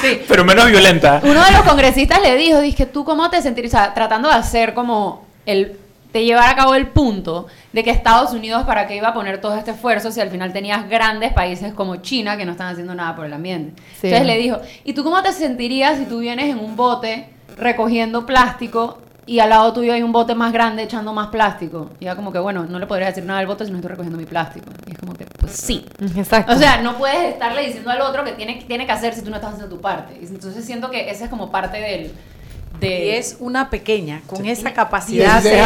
sí, Pero menos violenta. uno de los congresistas le dijo, dije, ¿tú cómo te sentirías? O sea, tratando de hacer como el de llevar a cabo el punto de que Estados Unidos para qué iba a poner todo este esfuerzo si al final tenías grandes países como China que no están haciendo nada por el ambiente. Sí. Entonces le dijo, ¿y tú cómo te sentirías si tú vienes en un bote recogiendo plástico y al lado tuyo hay un bote más grande echando más plástico? Y ya como que, bueno, no le podría decir nada al bote si no estoy recogiendo mi plástico. Y es como que, pues sí. Exacto. O sea, no puedes estarle diciendo al otro que tiene, tiene que hacer si tú no estás haciendo tu parte. Entonces siento que esa es como parte del... De, Y es una pequeña, con esa capacidad de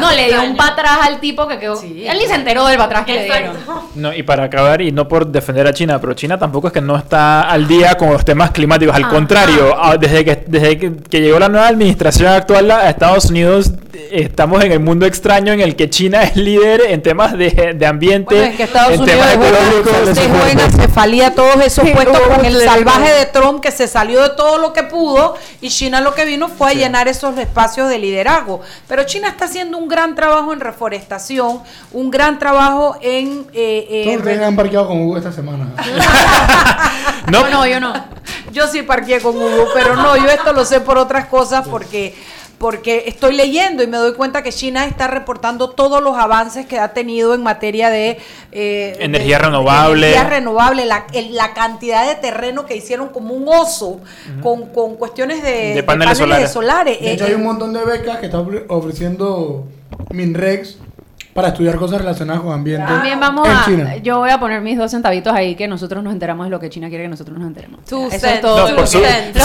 no, le dio un para atrás al tipo que quedó... Él ni se enteró del para atrás que le dieron. No, y para acabar, y no por defender a China, pero China tampoco es que no está al día con los temas climáticos. Al Ajá. contrario, ah, desde que desde que, que llegó la nueva administración actual a Estados Unidos, estamos en el mundo extraño en el que China es líder en temas de, de ambiente, Bueno, es que Estados en Unidos temas dejó, ecológicos. dejó en acefalía todos esos Sí, puestos con el salvaje no. de Trump que se salió de todo lo que pudo y China lo que vino fue a llenar esos espacios de liderazgo. Pero China está haciendo un gran trabajo en reforestación, un gran trabajo en... eh, eh, Todos ustedes han parqueado con Hugo esta semana. No, no, yo no. Yo sí parqué con Hugo, pero no, yo esto lo sé por otras cosas porque porque estoy leyendo y me doy cuenta que China está reportando todos los avances que ha tenido en materia de eh, Energía de- renovable. energía renovable, la, el- la cantidad de terreno que hicieron como un oso con, con cuestiones de, De paneles solares. solares. De hecho, Eh, hay un montón de becas que está ofre- ofreciendo Minrex para estudiar cosas relacionadas con ambiente. También vamos en a... China. Yo voy a poner mis dos centavitos ahí que nosotros nos enteramos de lo que China quiere que nosotros nos enteremos. Two Eso es todo. No, por su- lo que voy a decir.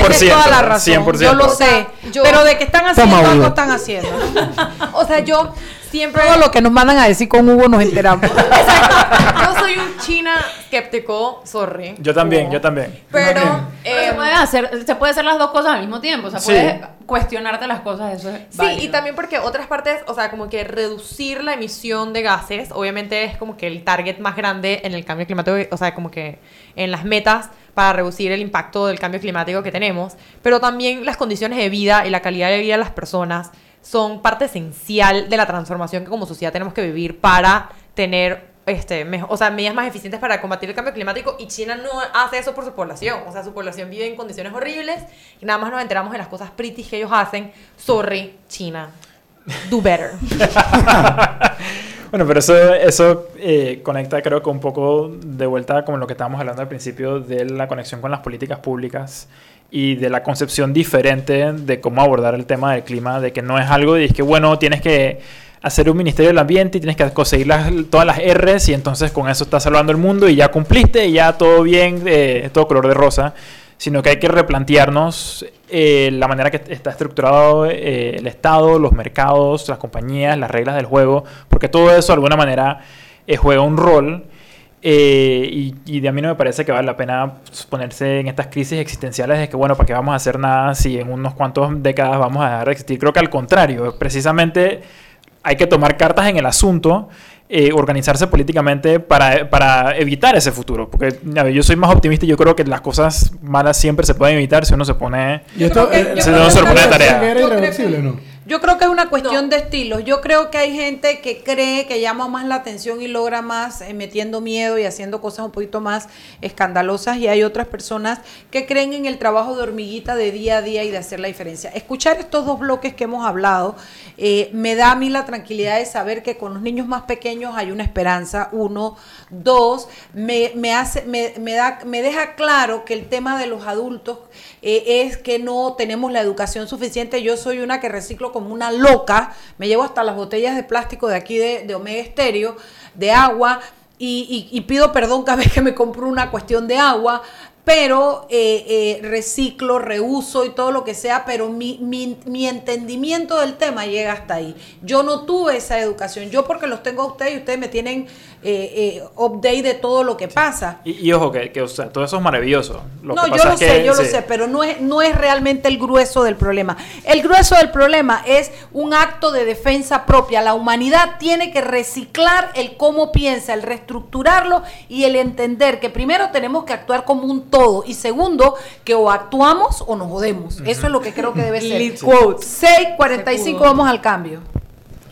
100%, Tienes toda la razón. 100%. Yo lo sé. Yo- pero de que están haciendo algo, están haciendo. O sea, yo siempre... Todo lo que nos mandan a decir con Hugo nos enteramos. Yo soy un China escéptico, sorry. Yo también, yo también. Pero... Pero se, eh, puede hacer, se puede hacer las dos cosas al mismo tiempo. O sea, Sí. puedes cuestionarte las cosas. Eso es Sí, válido. y también porque otras partes, o sea, como que reducir la emisión de gases, obviamente es como que el target más grande en el cambio climático, o sea, como que en las metas para reducir el impacto del cambio climático que tenemos, pero también las condiciones de vida y la calidad de vida de las personas son parte esencial de la transformación que como sociedad tenemos que vivir para tener este, mejo- o sea, medidas más eficientes para combatir el cambio climático y China no hace eso por su población, o sea, su población vive en condiciones horribles y nada más nos enteramos de las cosas pretty que ellos hacen. Sorry, China. Do better. Bueno, pero eso, eso eh, conecta creo que un poco de vuelta con lo que estábamos hablando al principio de la conexión con las políticas públicas y de la concepción diferente de cómo abordar el tema del clima, de que no es algo de que, bueno, tienes que hacer un ministerio del ambiente y tienes que conseguir las- todas las R's y entonces con eso estás salvando el mundo y ya cumpliste y ya todo bien, eh, todo color de rosa, sino que hay que replantearnos eh, la manera que está estructurado eh, el Estado, los mercados, las compañías, las reglas del juego, porque todo eso de alguna manera eh, juega un rol. eh, y, de a mí no me parece que vale la pena ponerse en estas crisis existenciales de que, bueno, ¿para qué vamos a hacer nada si en unos cuantos décadas vamos a dejar de existir? Creo que al contrario, precisamente hay que tomar cartas en el asunto, eh, organizarse políticamente para, para evitar ese futuro. Porque a ver, yo soy más optimista y yo creo que las cosas malas siempre se pueden evitar si uno se pone... Y esto, eh, yo se lo la- pone de tarea. era Yo irreversible, ¿no? Yo creo que es una cuestión de estilos. Yo creo que hay gente que cree que llama más la atención y logra más eh, metiendo miedo y haciendo cosas un poquito más escandalosas y hay otras personas que creen en el trabajo de hormiguita de día a día y de hacer la diferencia. Escuchar estos dos bloques que hemos hablado eh, me da a mí la tranquilidad de saber que con los niños más pequeños hay una esperanza, uno. Dos, me, me hace, me, me da, me deja claro que el tema de los adultos eh, es que no tenemos la educación suficiente. Yo soy una que reciclo como una loca, me llevo hasta las botellas de plástico de aquí de, Omega Estéreo, de agua, y, pido perdón cada vez que me compro una cuestión de agua, pero eh, eh, reciclo, reuso y todo lo que sea, pero mi, mi entendimiento del tema llega hasta ahí. Yo no tuve esa educación, yo porque los tengo a ustedes y ustedes me tienen eh, eh, update de todo lo que pasa. Y, y ojo, que, que, o sea, todo eso es maravilloso. Lo no, que yo pasa lo es sé, que- yo lo sé, pero no es, no es realmente el grueso del problema. El grueso del problema es un acto de defensa propia. La humanidad tiene que reciclar el cómo piensa, el reestructurarlo y el entender que primero tenemos que actuar como un todo y segundo que o actuamos o nos jodemos. Eso es lo que creo que debe ser. Lead quote. 6.45 vamos al cambio.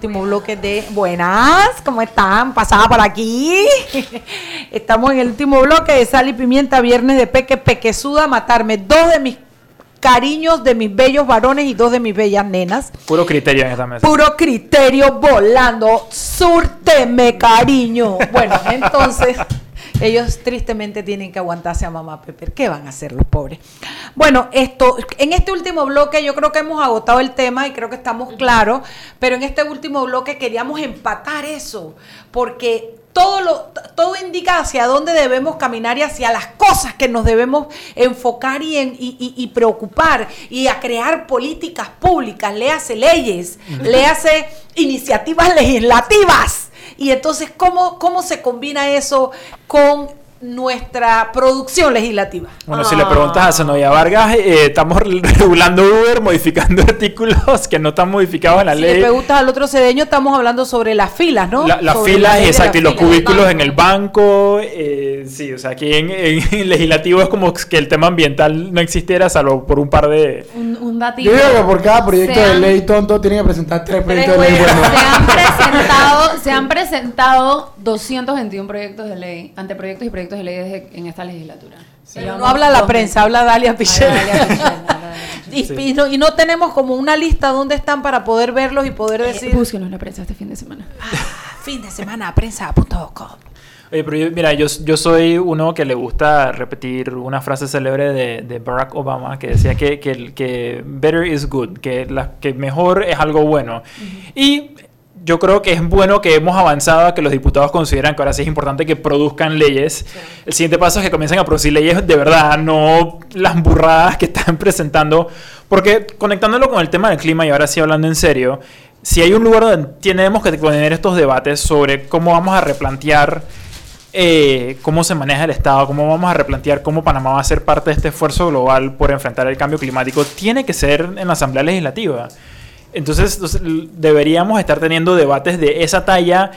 Último bloque de Buenas, ¿cómo están? Pasada por aquí. Estamos en el último bloque de Sal y Pimienta, viernes de Peque, Pequesuda, matarme. Dos de mis cariños, de mis bellos varones y dos de mis bellas nenas. Puro criterio en esta mesa. Puro criterio volando. Súrteme, cariño. Bueno, entonces, ellos tristemente tienen que aguantarse a mamá Pepper. ¿Qué van a hacer los pobres? Bueno, esto, en este último bloque yo creo que hemos agotado el tema y creo que estamos claros, pero en este último bloque queríamos empatar eso, porque todo, lo, todo indica hacia dónde debemos caminar y hacia las cosas que nos debemos enfocar y, en- y- y- y preocupar y a crear políticas públicas, léase leyes, léase iniciativas legislativas. Y entonces, ¿cómo, cómo se combina eso con nuestra producción legislativa. Bueno, si le preguntas a Zenoya Vargas, eh, estamos regulando Uber, modificando artículos que no están modificados en la Si ley. le preguntas al otro cedeño, estamos hablando sobre las filas, ¿no? La- las Sobre filas, la exacto, y los filas. cubículos en el banco. eh, sí, o sea, aquí en, en legislativo es como que el tema ambiental no existiera, salvo por un par de. Un, un datito. Yo digo que por cada proyecto de ley tonto tienen que presentar tres proyectos de ley Se han presentado, se han presentado 221 proyectos de ley, anteproyectos y proyectos de ley desde- en esta legislatura. Pero Llevamos no habla la prensa, meses. habla Dalia Pichel. Y, Sí. y no, y no tenemos como una lista donde están para poder verlos y poder decir. Búsquenos en la prensa este fin de semana. fin de semana, prensa.com. Oye, pero yo- mira, yo, yo soy uno que le gusta repetir una frase célebre de, de Barack Obama que decía que, que, que better is good, que, la, que mejor es algo bueno. Y yo creo que es bueno que hemos avanzado a que los diputados consideran que ahora sí es importante que produzcan leyes. El siguiente paso es que comiencen a producir leyes de verdad, no las burradas que están presentando. Porque conectándolo con el tema del clima y ahora sí hablando en serio, si hay un lugar donde tenemos que tener estos debates sobre cómo vamos a replantear eh, cómo se maneja el Estado, cómo vamos a replantear cómo Panamá va a ser parte de este esfuerzo global por enfrentar el cambio climático, tiene que ser en la Asamblea Legislativa. Entonces, deberíamos estar teniendo debates de esa talla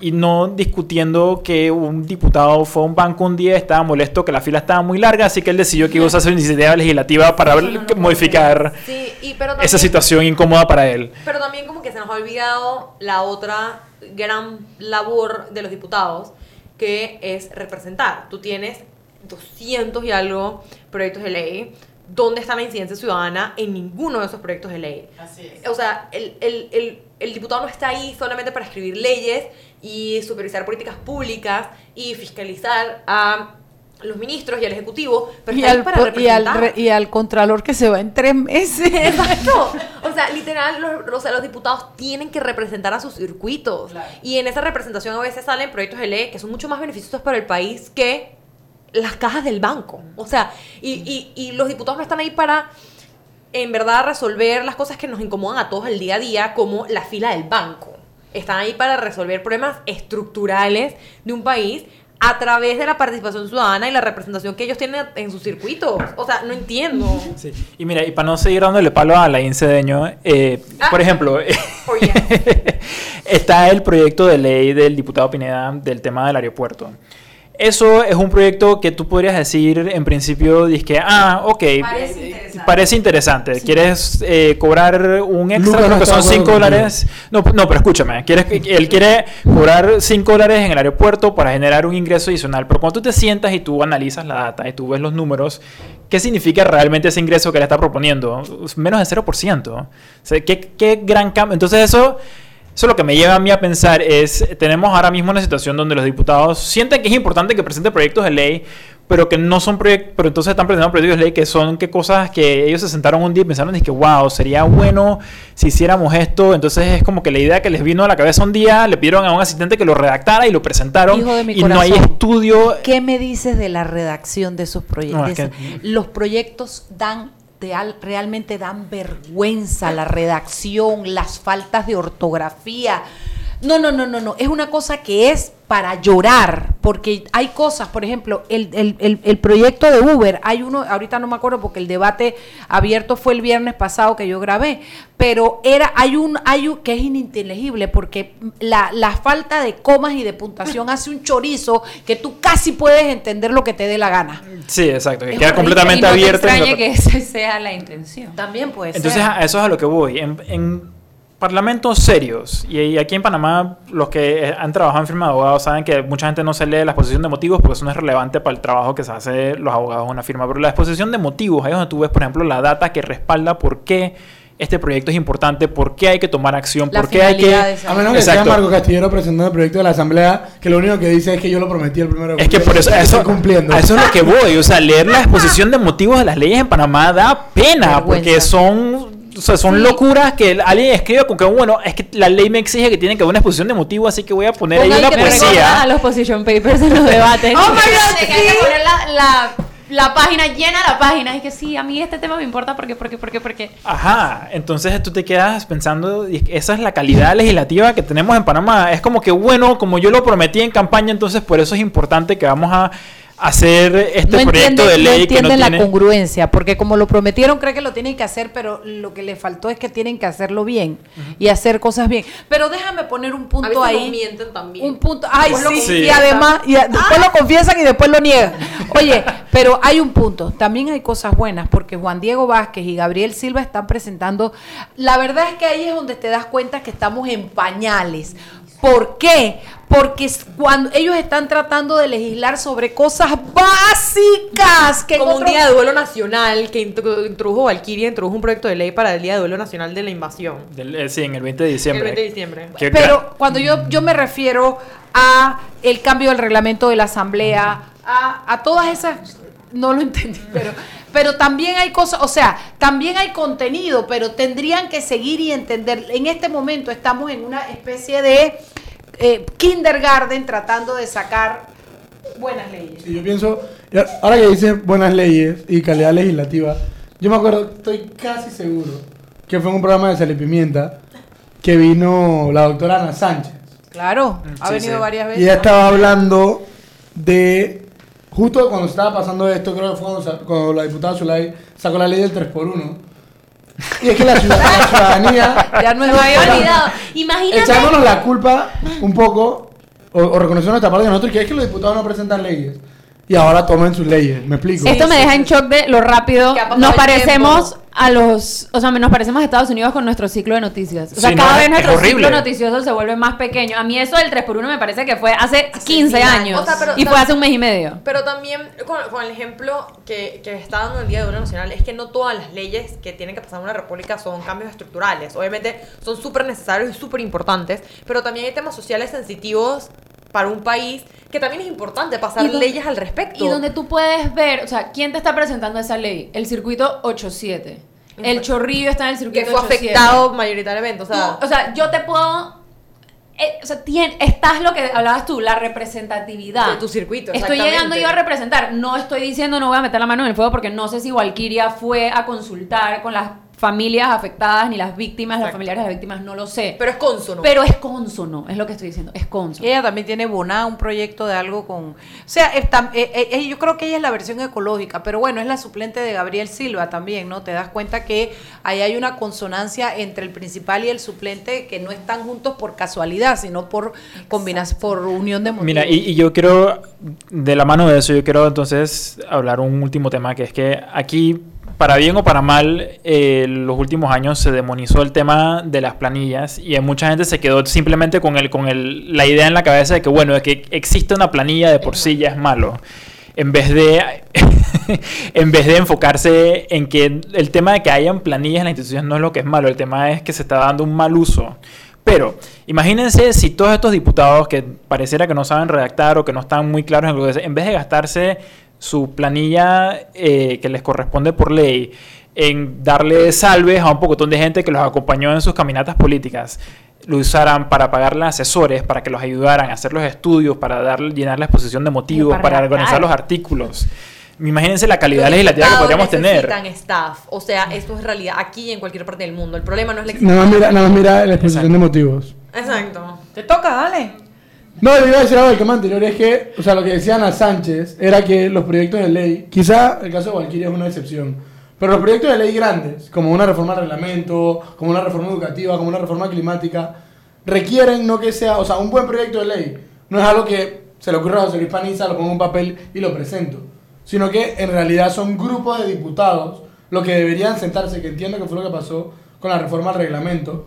y no discutiendo que un diputado fue a un banco un día, estaba molesto, que la fila estaba muy larga, así que él decidió que iba a hacer una iniciativa legislativa para modificar Sí, y, pero esa también- situación incómoda para él. Pero también como que se nos ha olvidado la otra gran labor de los diputados, que es representar. Tú tienes 200 y algo proyectos de ley. ¿Dónde está la incidencia ciudadana en ninguno de esos proyectos de ley? O sea, el, el- el- el diputado no está ahí solamente para escribir leyes y supervisar políticas públicas y fiscalizar a los ministros y al ejecutivo, pero Y está ahí al, para po- y, al representar. re- y al contralor que se va en tres meses. Exacto. O sea, literal, los, o sea, los diputados tienen que representar a sus circuitos. Y en esa representación a veces salen proyectos de ley que son mucho más beneficiosos para el país que las cajas del banco. O sea, y, y, y los diputados no están ahí para, en verdad, resolver las cosas que nos incomodan a todos el día a día, como la fila del banco. Están ahí para resolver problemas estructurales de un país a través de la participación ciudadana y la representación que ellos tienen en sus circuitos. O sea, no entiendo. Sí. Y mira, y para no seguir dándole palo a la Cedeño, eh, por ejemplo, está el proyecto de ley del diputado Pineda del tema del aeropuerto. Eso es un proyecto que tú podrías decir en principio, que ah, ok, parece interesante. ¿Quieres eh, cobrar un extra? No Creo que son de acuerdo 5 dólares. No, no, pero escúchame. ¿quieres, que- él quiere cobrar 5 dólares en el aeropuerto para generar un ingreso adicional. Pero cuando tú te sientas y tú analizas la data y tú ves los números, ¿qué significa realmente ese ingreso que le está proponiendo? Menos de 0%. O sea, ¿qué, qué gran cambio. Entonces eso... Eso lo que me lleva a mí a pensar es, tenemos ahora mismo una situación donde los diputados sienten que es importante que presenten proyectos de ley, pero que no son proyectos, pero entonces están presentando proyectos de ley que son que cosas que ellos se sentaron un día y pensaron, y que wow, sería bueno si hiciéramos esto, entonces es como que la idea que les vino a la cabeza un día, le pidieron a un asistente que lo redactara y lo presentaron Hijo de mi y no hay estudio. ¿Qué me dices de la redacción de esos proyectos? No, es que- Los proyectos dan real- realmente dan vergüenza la redacción, las faltas de ortografía. No, no, no, no, no. Es una cosa que es para llorar, porque hay cosas, por ejemplo, el, el- el- el proyecto de Uber, hay uno, ahorita no me acuerdo porque el debate abierto fue el viernes pasado que yo grabé, pero era, hay un, hay un que es ininteligible porque la, la falta de comas y de puntuación hace un chorizo que tú casi puedes entender lo que te dé la gana. Sí, exacto, que Es queda completamente Y no abierto. que esa sea la intención. También puede Entonces, a eso es a lo que voy. En, en parlamentos serios, y, y aquí en Panamá, los que eh, han trabajado en firma de abogados saben que mucha gente no se lee la exposición de motivos porque eso no es relevante para el trabajo que se hace los abogados en una firma. Pero la exposición de motivos, ahí es donde tú ves, por ejemplo, la data que respalda por qué este proyecto es importante, por qué hay que tomar acción, La por qué hay que. A menos que sea Exacto. Marco Castillero presentando el proyecto de la Asamblea, que lo único que dice es que yo lo prometí el primero de Es que por eso, eso, cumpliendo. a eso es lo que voy. O sea, leer la exposición de motivos de las leyes en Panamá da pena, porque son, o sea, son locuras que alguien escribe con que, bueno, es que la ley me exige que tiene que haber una exposición de motivos, así que voy a poner ahí una que poesía. a los position papers en los debates. Oh my God, Que hay que poner la, la, la página llena la página. Es que sí, a mí este tema me importa porque, porque, porque, porque. Ajá, entonces tú te quedas pensando, y esa es la calidad legislativa que tenemos en Panamá. Es como que, bueno, como yo lo prometí en campaña, entonces por eso es importante que vamos a, hacer este no proyecto entienden, de no ley que no entienden la tiene... congruencia, porque como lo prometieron, cree que lo tienen que hacer, pero lo que le faltó es que tienen que hacerlo bien y hacer cosas bien. Pero déjame poner un A punto veces ahí. mienten también. Un punto, ay, sí, confiesan. y además, y a- después lo confiesan y después lo niegan. Oye, pero hay un punto, también hay cosas buenas, porque Juan Diego Vázquez y Gabriel Silva están presentando, la verdad es que ahí es donde te das cuenta que estamos en pañales. ¿Por qué? Porque cuando ellos están tratando de legislar sobre cosas básicas que como un día de duelo nacional que intro- introdujo Valkyria, introdujo un proyecto de ley para el día de duelo nacional de la invasión. Del- eh, sí, en el 20 de diciembre. El 20 de diciembre. Pero cuando yo, yo me refiero a el cambio del reglamento de la asamblea, a, a todas esas, no lo entendí, pero, pero también hay cosas, o sea, también hay contenido, pero tendrían que seguir y entender. En este momento estamos en una especie de eh, kindergarten tratando de sacar buenas leyes. Sí, yo pienso, y ahora que dices buenas leyes y calidad legislativa, yo me acuerdo, estoy casi seguro que fue en un programa de Sal y Pimienta que vino la doctora Ana Sánchez. Claro, ha Sí, venido sí. varias Y veces. ella estaba hablando de, justo cuando estaba pasando esto, creo que fue cuando, la diputada Zulay sacó la ley del 3x1. Y es que la, ciudad- la ciudadanía... Ya no me había olvidado. Imagínate. Echándonos la culpa un poco, o, o reconociendo nuestra parte de nosotros, que es que los diputados no presentan leyes. Y ahora tomen sus leyes, ¿me explico? Esto me deja en shock de lo rápido. Nos parecemos tiempo. A los, o sea, nos parecemos a Estados Unidos con nuestro ciclo de noticias. O sea, Sí, cada no, vez es nuestro ciclo noticioso se vuelve más pequeño. A mí eso del 3x1 me parece que fue hace, 15 mil años. años. O sea, pero y fue hace un mes y medio. Pero también con, con el ejemplo que, que está dando el Día de Duelo Nacional es que no todas las leyes que tienen que pasar en una república son cambios estructurales. Obviamente son súper necesarios y súper importantes, pero también hay temas sociales sensitivos para un país que también es importante pasar donde- leyes al respecto. Y donde tú puedes ver, o sea, ¿quién te está presentando esa ley? El circuito 87. El chorrillo está en el circuito que fue 87. afectado mayoritariamente. O sea, Tú- o sea, yo te puedo. eh, o sea, tien- estás lo que hablabas tú, la representatividad. De tu circuito, Estoy llegando yo a representar. No estoy diciendo no voy a meter la mano en el fuego porque no sé si Valkyria fue a consultar con las familias afectadas ni las víctimas, las familiares de las víctimas, no lo sé. pero es cónsono. Pero es consono, es lo que estoy diciendo, es consono. Ella también tiene Boná, un proyecto de algo con... O sea, está- eh, eh, eh, yo creo que ella es la versión ecológica, pero bueno, es la suplente de Gabriel Silva también, ¿no? Te das cuenta que ahí hay una consonancia entre el principal y el suplente que no están juntos por casualidad, sino por combinación, por unión de motivos. Mira, y, y yo quiero, de la mano de eso, yo quiero entonces hablar un último tema, que es que aquí, para bien o para mal, eh, los últimos años se demonizó el tema de las planillas y mucha gente se quedó simplemente con, el, con el, la idea en la cabeza de que, bueno, de que existe una planilla de por sí ya es malo. En vez de, en vez de enfocarse en que el tema de que hayan planillas en la institución no es lo que es malo, el tema es que se está dando un mal uso. Pero imagínense si todos estos diputados que pareciera que no saben redactar o que no están muy claros en lo que en vez de gastarse su planilla eh, que les corresponde por ley en darle salves a un pocotón de gente que los acompañó en sus caminatas políticas, lo usaran para pagarle asesores, para que los ayudaran a hacer los estudios, para dar, llenar la exposición de motivos, para organizar los artículos. Imagínense la calidad Los legislativa que podríamos tener. necesitan staff. O sea, esto es realidad aquí y en cualquier parte del mundo. El problema no es la Nada más mira, nada más mira la exposición de motivos. Exacto. Te toca, dale. No, yo iba a decir algo del tema anterior, es que, o sea, lo que decía Ana Sánchez era que los proyectos de ley, quizá el caso de Valkyria es una excepción, pero los proyectos de ley grandes, como una reforma al reglamento, como una reforma educativa, como una reforma climática, requieren no que sea, o sea, un buen proyecto de ley no es algo que se le ocurra a José Luis Paniza, lo pongo en un papel y lo presento, sino que en realidad son grupos de diputados los que deberían sentarse, que entiendo que fue lo que pasó con la reforma al reglamento,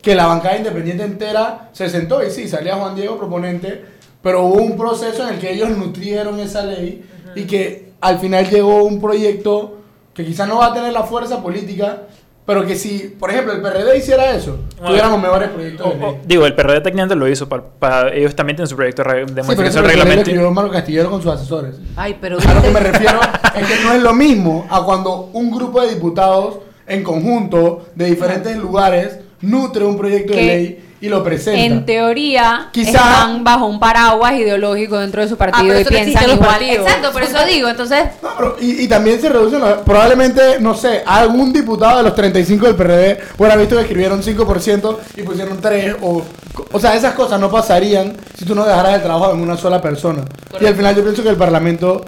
que la bancada independiente entera se sentó y sí, salía Juan Diego proponente, pero hubo un proceso en el que ellos nutrieron esa ley y que al final llegó un proyecto que quizás no va a tener la fuerza política, pero que si, por ejemplo, el PRD hiciera eso, tuviéramos mejores proyectos de ley. Digo, el PRD técnicamente lo hizo, para, para- ellos también tienen su proyecto de Sí, pero modificación del lo reglamento. escribió Mario Castillero con sus asesores. Ay, pero... A lo que me refiero es que no es lo mismo a cuando un grupo de diputados en conjunto de diferentes lugares nutre un proyecto de Que ley y lo presenta. En teoría, Quizá- están bajo un paraguas ideológico dentro de su partido pero y no piensan igual. partidos. Exacto, por eso digo. Entonces, Y, y también se reducen los- probablemente, no sé, algún diputado de los 35 del PRD hubiera visto que escribieron 5% y pusieron 3 o o sea, esas cosas no pasarían si tú no dejaras el trabajo en una sola persona. Y al final yo pienso que el Parlamento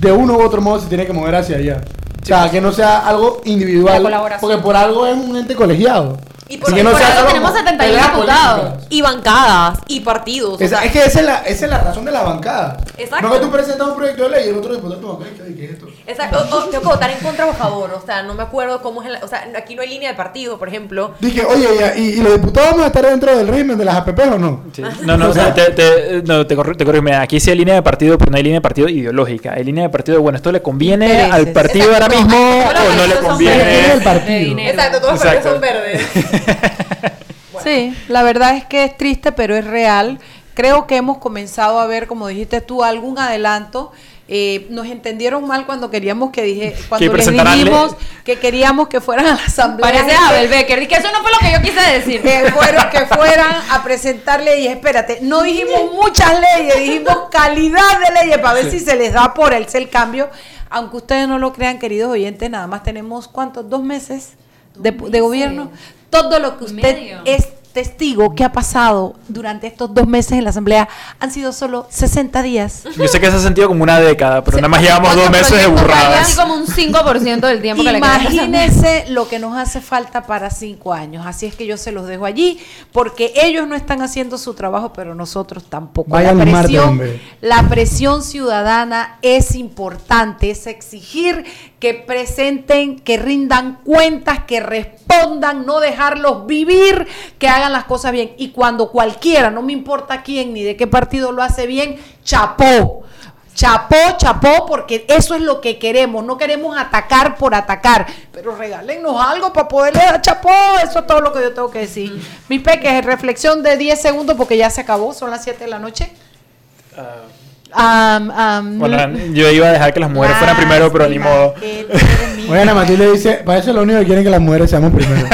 de uno u otro modo se tiene que mover hacia allá. O sea, que no sea algo individual. Porque por algo es un ente colegiado. Y por, que no por sea algo solo tenemos como 71 peleas diputados. políticas. Y bancadas, y partidos. o sea, es que esa es, la, esa es la razón de la bancada. Exacto. No que tú presentas un proyecto de ley y el otro diputado toma, ¿qué, ¿qué es esto? Exacto. O- o tengo que votar en contra o a favor. O sea, no me acuerdo cómo es. el- o sea, aquí no hay línea de partido, por ejemplo. Dije, oye, ¿y, y los diputados van a estar dentro del régimen de las APP o no? No, no, O sea, te, te, no, te, corri- te. Mira, aquí sí hay línea de partido, pero no hay línea de partido ideológica. Hay línea de partido, bueno, esto le conviene Intereses. al partido ahora mismo o no le conviene. Exacto, todos los partidos son verdes. Sí, la verdad es que es triste, pero es real. Creo que hemos comenzado a ver, como dijiste tú, algún adelanto. Eh, nos entendieron mal cuando queríamos que dije, cuando les dijimos que queríamos que fueran a la asamblea. Parece Abel Becker, y que eso no fue lo que yo quise decir. Que, fueron, que fueran a presentar leyes. Espérate, no dijimos muchas leyes, dijimos calidad de leyes para ver si se les da por el el cambio. Aunque ustedes no lo crean, queridos oyentes, nada más tenemos cuántos, dos meses de, de gobierno. Todo lo que usted Medio. es testigo que ha pasado durante estos dos meses en la asamblea han sido solo 60 días. Yo sé que se ha sentido como una década, pero nada más llevamos dos meses de burradas. como un 5% del tiempo que. Imagínense lo que nos hace falta para cinco años. Así es que yo se los dejo allí, porque ellos no están haciendo su trabajo, pero nosotros tampoco. Vayan la presión, hombre. la presión ciudadana es importante, es exigir que presenten, que rindan cuentas, que respondan, no dejarlos vivir, que hagan las cosas bien. Y cuando cualquiera, no me importa quién ni de qué partido lo hace bien, chapó. Chapó, chapó, porque eso es lo que queremos. No queremos atacar por atacar, pero regálenos algo para poderle dar chapó. Eso es todo lo que yo tengo que decir. Mis peques, reflexión de 10 segundos porque ya se acabó, son las 7 de la noche. Am, Bueno, yo iba a dejar que las mujeres fueran primero, pero ni modo. A Matilde dice, para eso lo único que quieren que las mujeres seamos primero.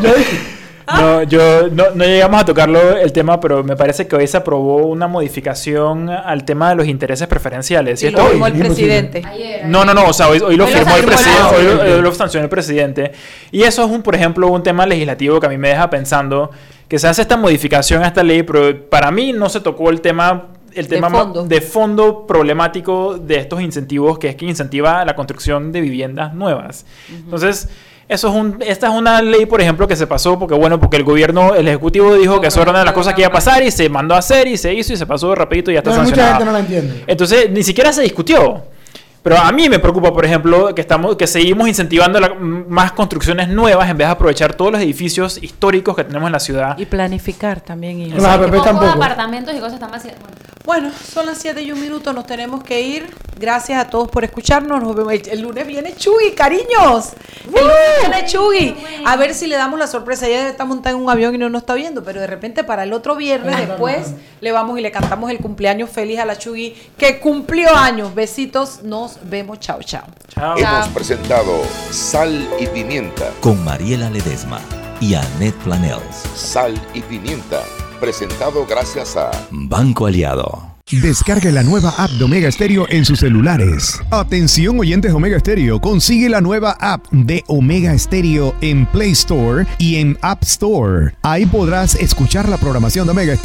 Yo dije, No, yo no, no llegamos a tocarlo el tema, pero me parece que hoy se aprobó una modificación al tema de los intereses preferenciales. Y ¿cierto? lo firmó el presidente. No, no, no, o sea, hoy, hoy lo firmó el presidente, hoy, hoy lo sancionó el presidente. Y eso es, un, por ejemplo, un tema legislativo que a mí me deja pensando que se hace esta modificación a esta ley, pero para mí no se tocó el tema el De tema ma- fondo. de fondo problemático de estos incentivos, que es que incentiva la construcción de viviendas nuevas. Entonces, eso es un, esta es una ley, por ejemplo, que se pasó porque, bueno, porque el gobierno, el ejecutivo dijo que eso era una de las cosas que iba a pasar y se mandó a hacer y se hizo y se pasó rapidito y ya está no, mucha gente no la entiende. Entonces, ni siquiera se discutió. Pero a mí me preocupa, por ejemplo, que estamos, que seguimos incentivando la- más construcciones nuevas en vez de aprovechar todos los edificios históricos que tenemos en la ciudad. Y planificar también. y- Pocos tampoco. apartamentos y cosas están vacías. Bueno, Bueno, son las 7 y un minuto, nos tenemos que ir. Gracias a todos por escucharnos. Nos vemos. El, el lunes viene Chugi, cariños. El lunes viene Chugi. A ver si le damos la sorpresa. Ella está montada en un avión y no nos está viendo, pero de repente para el otro viernes después le vamos y le cantamos el cumpleaños feliz a la Chugi que cumplió años. Besitos, nos vemos. Chao, chao. Chao. Hemos presentado Sal y Pimienta. Con Mariela Ledesma y Annette Planels. Sal y Pimienta. Presentado gracias a Banco Aliado. Descargue la nueva app de Omega Stereo en sus celulares. Atención oyentes de Omega Stereo, consigue la nueva app de Omega Stereo en Play Store y en App Store. Ahí podrás escuchar la programación de Omega Stereo.